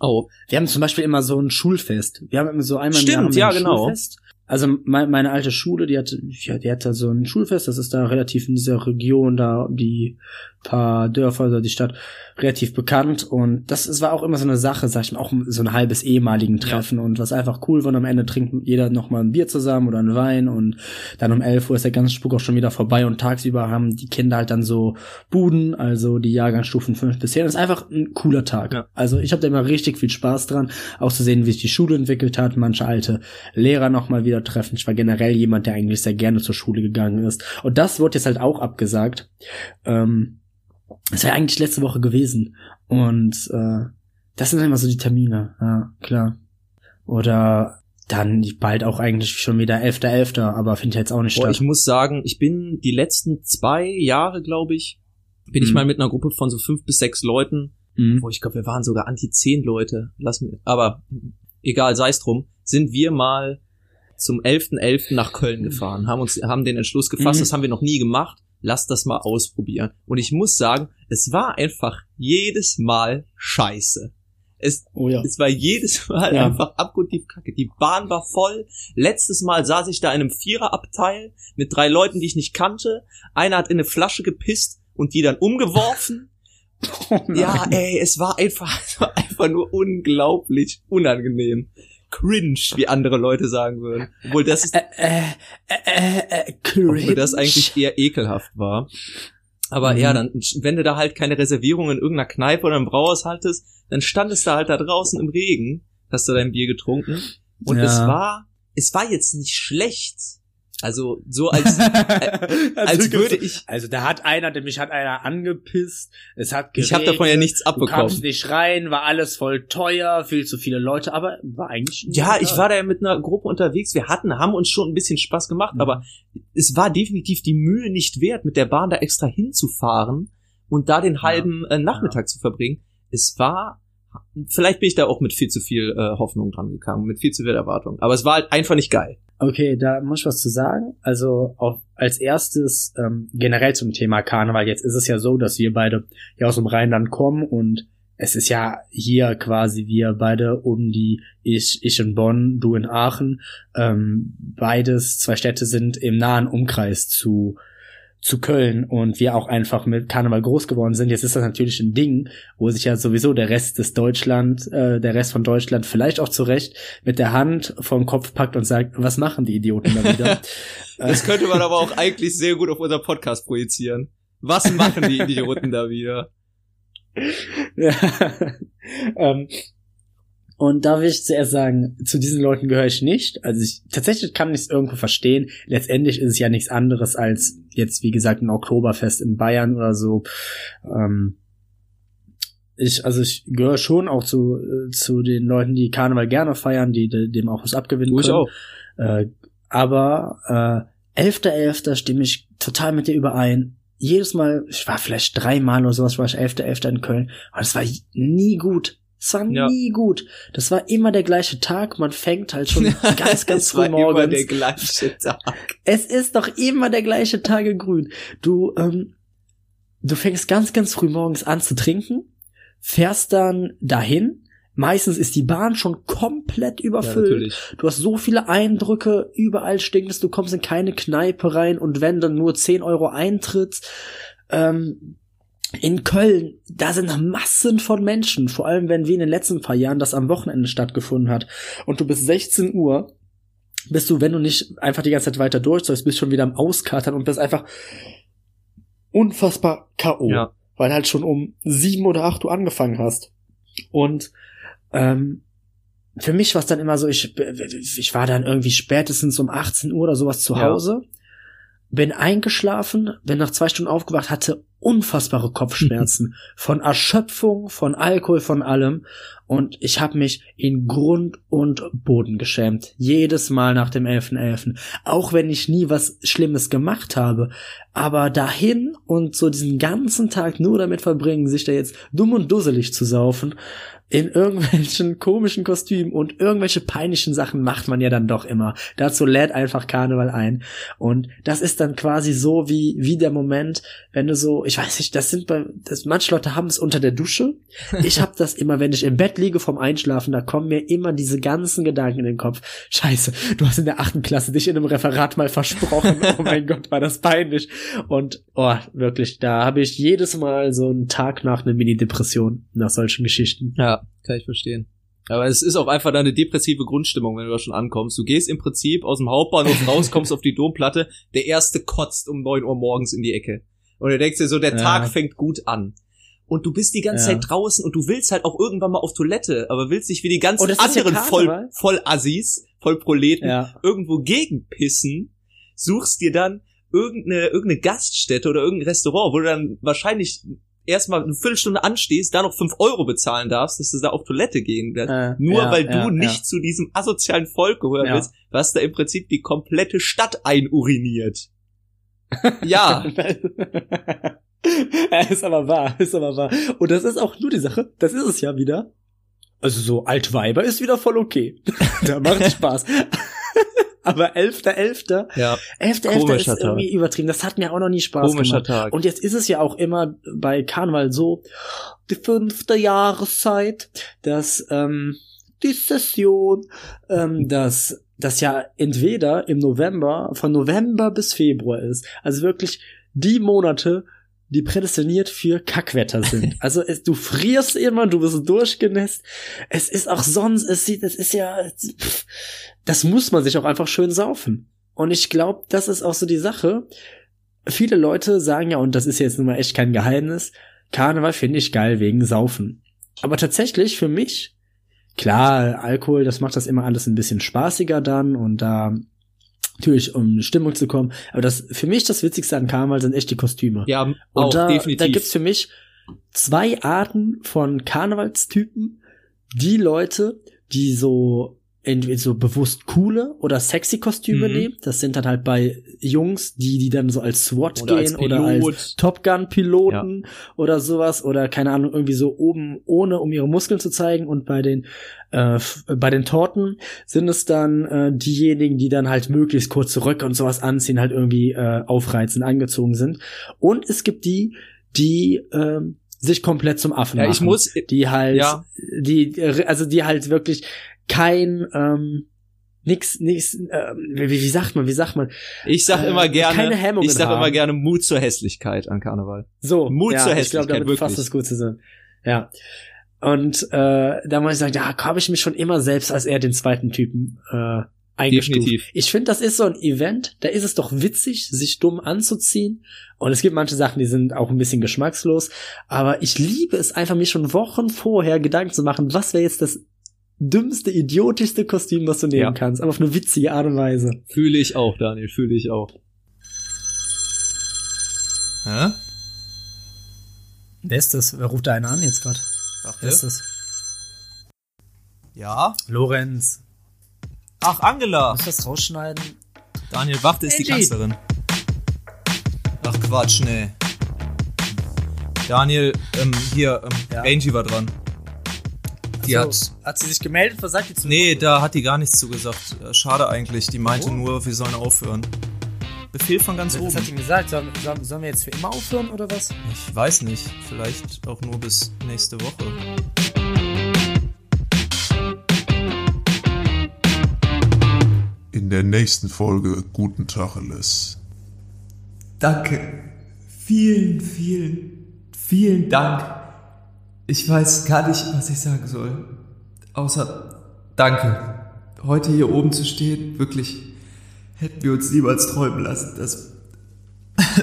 oh. Wir haben zum Beispiel immer so ein Schulfest. Wir haben immer so einmal Stimmt, im Jahr ja, genau. Schulfest. Also meine, meine alte Schule, die hatte, ja, die hatte so ein Schulfest, das ist da relativ in dieser Region, da die paar Dörfer oder die Stadt relativ bekannt und das es war auch immer so eine Sache, sag ich mal, auch so ein halbes ehemaligen Treffen ja. und was einfach cool war und am Ende trinkt jeder noch mal ein Bier zusammen oder einen Wein und dann um 11 Uhr ist der ganze Spuk auch schon wieder vorbei und tagsüber haben die Kinder halt dann so Buden, also die Jahrgangsstufen 5 bis 10. Das ist einfach ein cooler Tag. Ja. Also ich habe da immer richtig viel Spaß dran, auch zu sehen, wie sich die Schule entwickelt hat, manche alte Lehrer noch mal wieder treffen. Ich war generell jemand, der eigentlich sehr gerne zur Schule gegangen ist und das wird jetzt halt auch abgesagt. Ähm, das wäre eigentlich letzte Woche gewesen. Und äh, das sind immer so die Termine, ja, klar. Oder dann bald auch eigentlich schon wieder 11.11., .11., aber findet jetzt auch nicht Boah, statt. Ich muss sagen, ich bin die letzten zwei Jahre, glaube ich, bin mhm. ich mal mit einer Gruppe von so fünf bis sechs Leuten, mhm. wo ich glaube, wir waren sogar anti zehn Leute, lass mir, aber egal, sei es drum, sind wir mal zum 11.11. .11. nach Köln gefahren, haben uns, haben den Entschluss gefasst, mhm. das haben wir noch nie gemacht, lass das mal ausprobieren. Und ich muss sagen, es war einfach jedes Mal scheiße. Es, oh ja. es war jedes Mal ja. einfach abgrundtief kacke. Die Bahn war voll. Letztes Mal saß ich da in einem Viererabteil mit drei Leuten, die ich nicht kannte. Einer hat in eine Flasche gepisst und die dann umgeworfen. Oh ja, ey, es war einfach, es war einfach nur unglaublich unangenehm cringe, wie andere Leute sagen würden. Obwohl das ist, äh, äh, äh, cringe. Obwohl das eigentlich eher ekelhaft war. Aber mhm. ja, dann, wenn du da halt keine Reservierung in irgendeiner Kneipe oder im Brauhaus hattest, dann standest du halt da draußen im Regen, hast du dein Bier getrunken. Und ja. es war, es war jetzt nicht schlecht. Also so als, äh, als würde ich. Also da hat einer, mich hat einer angepisst. Es hat geregnet, Ich habe davon ja nichts abbekommen. Du kamst nicht rein, war alles voll teuer, viel zu viele Leute, aber war eigentlich. Ja, ich war da ja mit einer Gruppe unterwegs. Wir hatten, haben uns schon ein bisschen Spaß gemacht, mhm. aber es war definitiv die Mühe nicht wert, mit der Bahn da extra hinzufahren und da den halben ja. äh, Nachmittag ja. zu verbringen. Es war Vielleicht bin ich da auch mit viel zu viel äh, Hoffnung dran gekommen, mit viel zu viel Erwartung. Aber es war halt einfach nicht geil. Okay, da muss ich was zu sagen. Also auf, als erstes ähm, generell zum Thema Karneval. Jetzt ist es ja so, dass wir beide ja aus dem Rheinland kommen und es ist ja hier quasi wir beide um die ich ich in Bonn, du in Aachen. Ähm, beides zwei Städte sind im nahen Umkreis zu zu Köln und wir auch einfach mit Karneval groß geworden sind. Jetzt ist das natürlich ein Ding, wo sich ja sowieso der Rest des Deutschland, äh, der Rest von Deutschland vielleicht auch zurecht mit der Hand vom Kopf packt und sagt, was machen die Idioten da wieder? das könnte man aber auch eigentlich sehr gut auf unser Podcast projizieren. Was machen die Idioten da wieder? ja. ähm, und da will ich zuerst sagen, zu diesen Leuten gehöre ich nicht. Also ich, tatsächlich kann ich es irgendwo verstehen. Letztendlich ist es ja nichts anderes als jetzt, wie gesagt, ein Oktoberfest in Bayern oder so. Ähm, ich, also ich gehöre schon auch zu, äh, zu den Leuten, die Karneval gerne feiern, die, die dem auch was abgewinnen können. Ich auch. Äh, aber äh, 11.11. .11. stimme ich total mit dir überein. Jedes Mal, ich war vielleicht dreimal oder sowas, war ich 11.11. .11. in Köln, aber das war nie gut. Es war ja. nie gut. Das war immer der gleiche Tag. Man fängt halt schon ganz, ganz früh morgens. Immer der gleiche Tag. Es ist doch immer der gleiche Tag in Grün. Du, ähm, du fängst ganz, ganz früh morgens an zu trinken, fährst dann dahin. Meistens ist die Bahn schon komplett überfüllt. Ja, du hast so viele Eindrücke, überall stinkst, du kommst in keine Kneipe rein und wenn dann nur 10 Euro Eintritt, ähm, in Köln, da sind Massen von Menschen, vor allem wenn wie in den letzten paar Jahren das am Wochenende stattgefunden hat und du bis 16 Uhr bist du, wenn du nicht einfach die ganze Zeit weiter durchzeugst, bist schon wieder am Auskatern und bist einfach unfassbar K.O. Ja. Weil halt schon um sieben oder acht Uhr angefangen hast. Und ähm, für mich war es dann immer so, ich, ich war dann irgendwie spätestens um 18 Uhr oder sowas zu Hause, ja. bin eingeschlafen, bin nach zwei Stunden aufgewacht, hatte unfassbare Kopfschmerzen von Erschöpfung, von Alkohol, von allem. Und ich habe mich in Grund und Boden geschämt. Jedes Mal nach dem 11.11. .11. Auch wenn ich nie was Schlimmes gemacht habe. Aber dahin und so diesen ganzen Tag nur damit verbringen, sich da jetzt dumm und dusselig zu saufen, in irgendwelchen komischen Kostümen und irgendwelche peinlichen Sachen macht man ja dann doch immer. Dazu lädt einfach Karneval ein. Und das ist dann quasi so wie, wie der Moment, wenn du so, ich weiß nicht, das sind bei, das, manche Leute haben es unter der Dusche. Ich habe das immer, wenn ich im Bett liege vom Einschlafen, da kommen mir immer diese ganzen Gedanken in den Kopf. Scheiße, du hast in der achten Klasse dich in einem Referat mal versprochen. Oh mein Gott, war das peinlich. Und, oh, wirklich, da habe ich jedes Mal so einen Tag nach einer Mini-Depression nach solchen Geschichten. Ja kann ich verstehen. Aber es ist auch einfach deine depressive Grundstimmung, wenn du da schon ankommst. Du gehst im Prinzip aus dem Hauptbahnhof raus, kommst auf die Domplatte, der erste kotzt um neun Uhr morgens in die Ecke. Und du denkst dir so, der ja. Tag fängt gut an. Und du bist die ganze ja. Zeit draußen und du willst halt auch irgendwann mal auf Toilette, aber willst dich wie die ganzen oh, anderen ja voll, voll Assis, voll Proleten ja. irgendwo gegenpissen, suchst dir dann irgendeine, irgendeine Gaststätte oder irgendein Restaurant, wo du dann wahrscheinlich erstmal eine Viertelstunde anstehst, da noch fünf Euro bezahlen darfst, dass du da auf Toilette gehen wirst, äh, nur ja, weil du ja, nicht ja. zu diesem asozialen Volk gehören willst, was da im Prinzip die komplette Stadt einuriniert. ja. ist aber wahr, ist aber wahr. Und das ist auch nur die Sache, das ist es ja wieder. Also so Altweiber ist wieder voll okay. da macht Spaß. aber 11.11. Ja. 11.11. ist irgendwie Tag. übertrieben. Das hat mir auch noch nie Spaß Komischer gemacht. Tag. Und jetzt ist es ja auch immer bei Karneval so, die fünfte Jahreszeit, dass ähm, die Session, ähm, dass das ja entweder im November, von November bis Februar ist. Also wirklich die Monate, die prädestiniert für Kackwetter sind. Also es, du frierst immer, du bist durchgenässt. Es ist auch sonst, es sieht, es ist ja, pff, das muss man sich auch einfach schön saufen. Und ich glaube, das ist auch so die Sache. Viele Leute sagen ja, und das ist jetzt nun mal echt kein Geheimnis, Karneval finde ich geil wegen Saufen. Aber tatsächlich für mich, klar, Alkohol, das macht das immer alles ein bisschen spaßiger dann und da natürlich um Stimmung zu kommen. Aber das für mich das Witzigste an Karneval sind echt die Kostüme. Ja, und auch, da, definitiv. da gibt's für mich zwei Arten von Karnevalstypen. Die Leute, die so entweder so bewusst coole oder sexy Kostüme mhm. nehmen. Das sind dann halt bei Jungs, die die dann so als SWAT oder gehen als oder als Top Gun Piloten ja. oder sowas oder keine Ahnung irgendwie so oben ohne um ihre Muskeln zu zeigen und bei den äh, bei den Torten sind es dann äh, diejenigen, die dann halt möglichst kurze Röcke und sowas anziehen, halt irgendwie äh, aufreizend angezogen sind. Und es gibt die, die äh, sich komplett zum Affen ja, machen. Ich muss, die halt, ja. die, also die halt wirklich kein, ähm, nix, nix, äh, wie, wie sagt man, wie sagt man? Ich sag Äh, immer gerne, keine Hemmungen ich sag haben. immer gerne Mut zur Hässlichkeit an Karneval. So, Mut ja, zur ich glaube, Hässlichkeit, damit fasst wirklich. das gut zusammen. Ja. Und äh, da muss ich sagen, da habe ich mich schon immer selbst als eher den zweiten Typen äh, eingestuft. Definitiv. Ich finde, das ist so ein Event, da ist es doch witzig, sich dumm anzuziehen. Und es gibt manche Sachen, die sind auch ein bisschen geschmackslos. Aber ich liebe es einfach, mir schon Wochen vorher Gedanken zu machen, was wäre jetzt das dümmste, idiotischste Kostüm, was du nehmen Ja. kannst. Aber auf eine witzige Art und Weise. Fühle ich auch, Daniel, fühle ich auch. Hä? Wer ist das? Wer ruft da einen an jetzt gerade? Ach, Wer ist das? Ja? Lorenz. Ach, Angela! Muss ich das rausschneiden? Daniel Wacht ist die Angie. Kanzlerin. Ach Quatsch, nee. Daniel, ähm, hier, ähm, Ja. Angie war dran. Die So, hat. hat sie sich gemeldet? Was sagt die zu? Nee, da hat die gar nichts zugesagt. Äh, Schade eigentlich. Die meinte Oh. nur, wir sollen aufhören. Befehl von ganz Was oben. hat die gesagt? Sollen, sollen, sollen wir jetzt für immer aufhören oder was? Ich weiß nicht. Vielleicht auch nur bis nächste Woche. In der nächsten Folge Guten Tacheles. Danke. Vielen, vielen, vielen Dank. Ich weiß gar nicht, was ich sagen soll. Außer Danke. Heute hier oben zu stehen, wirklich, hätten wir uns niemals träumen lassen, dass...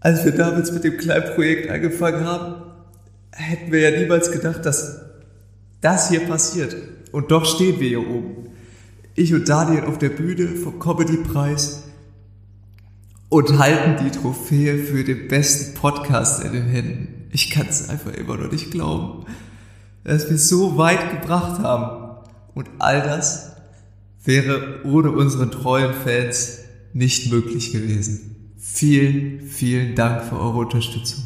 Als wir damals mit dem kleinen Projekt angefangen haben, hätten wir ja niemals gedacht, dass das hier passiert. Und doch stehen wir hier oben. Ich und Daniel auf der Bühne vom Comedy-Preis und halten die Trophäe für den besten Podcast in den Händen. Ich kann es einfach immer noch nicht glauben, dass wir so weit gebracht haben. Und all das wäre ohne unseren treuen Fans nicht möglich gewesen. Vielen, vielen Dank für eure Unterstützung.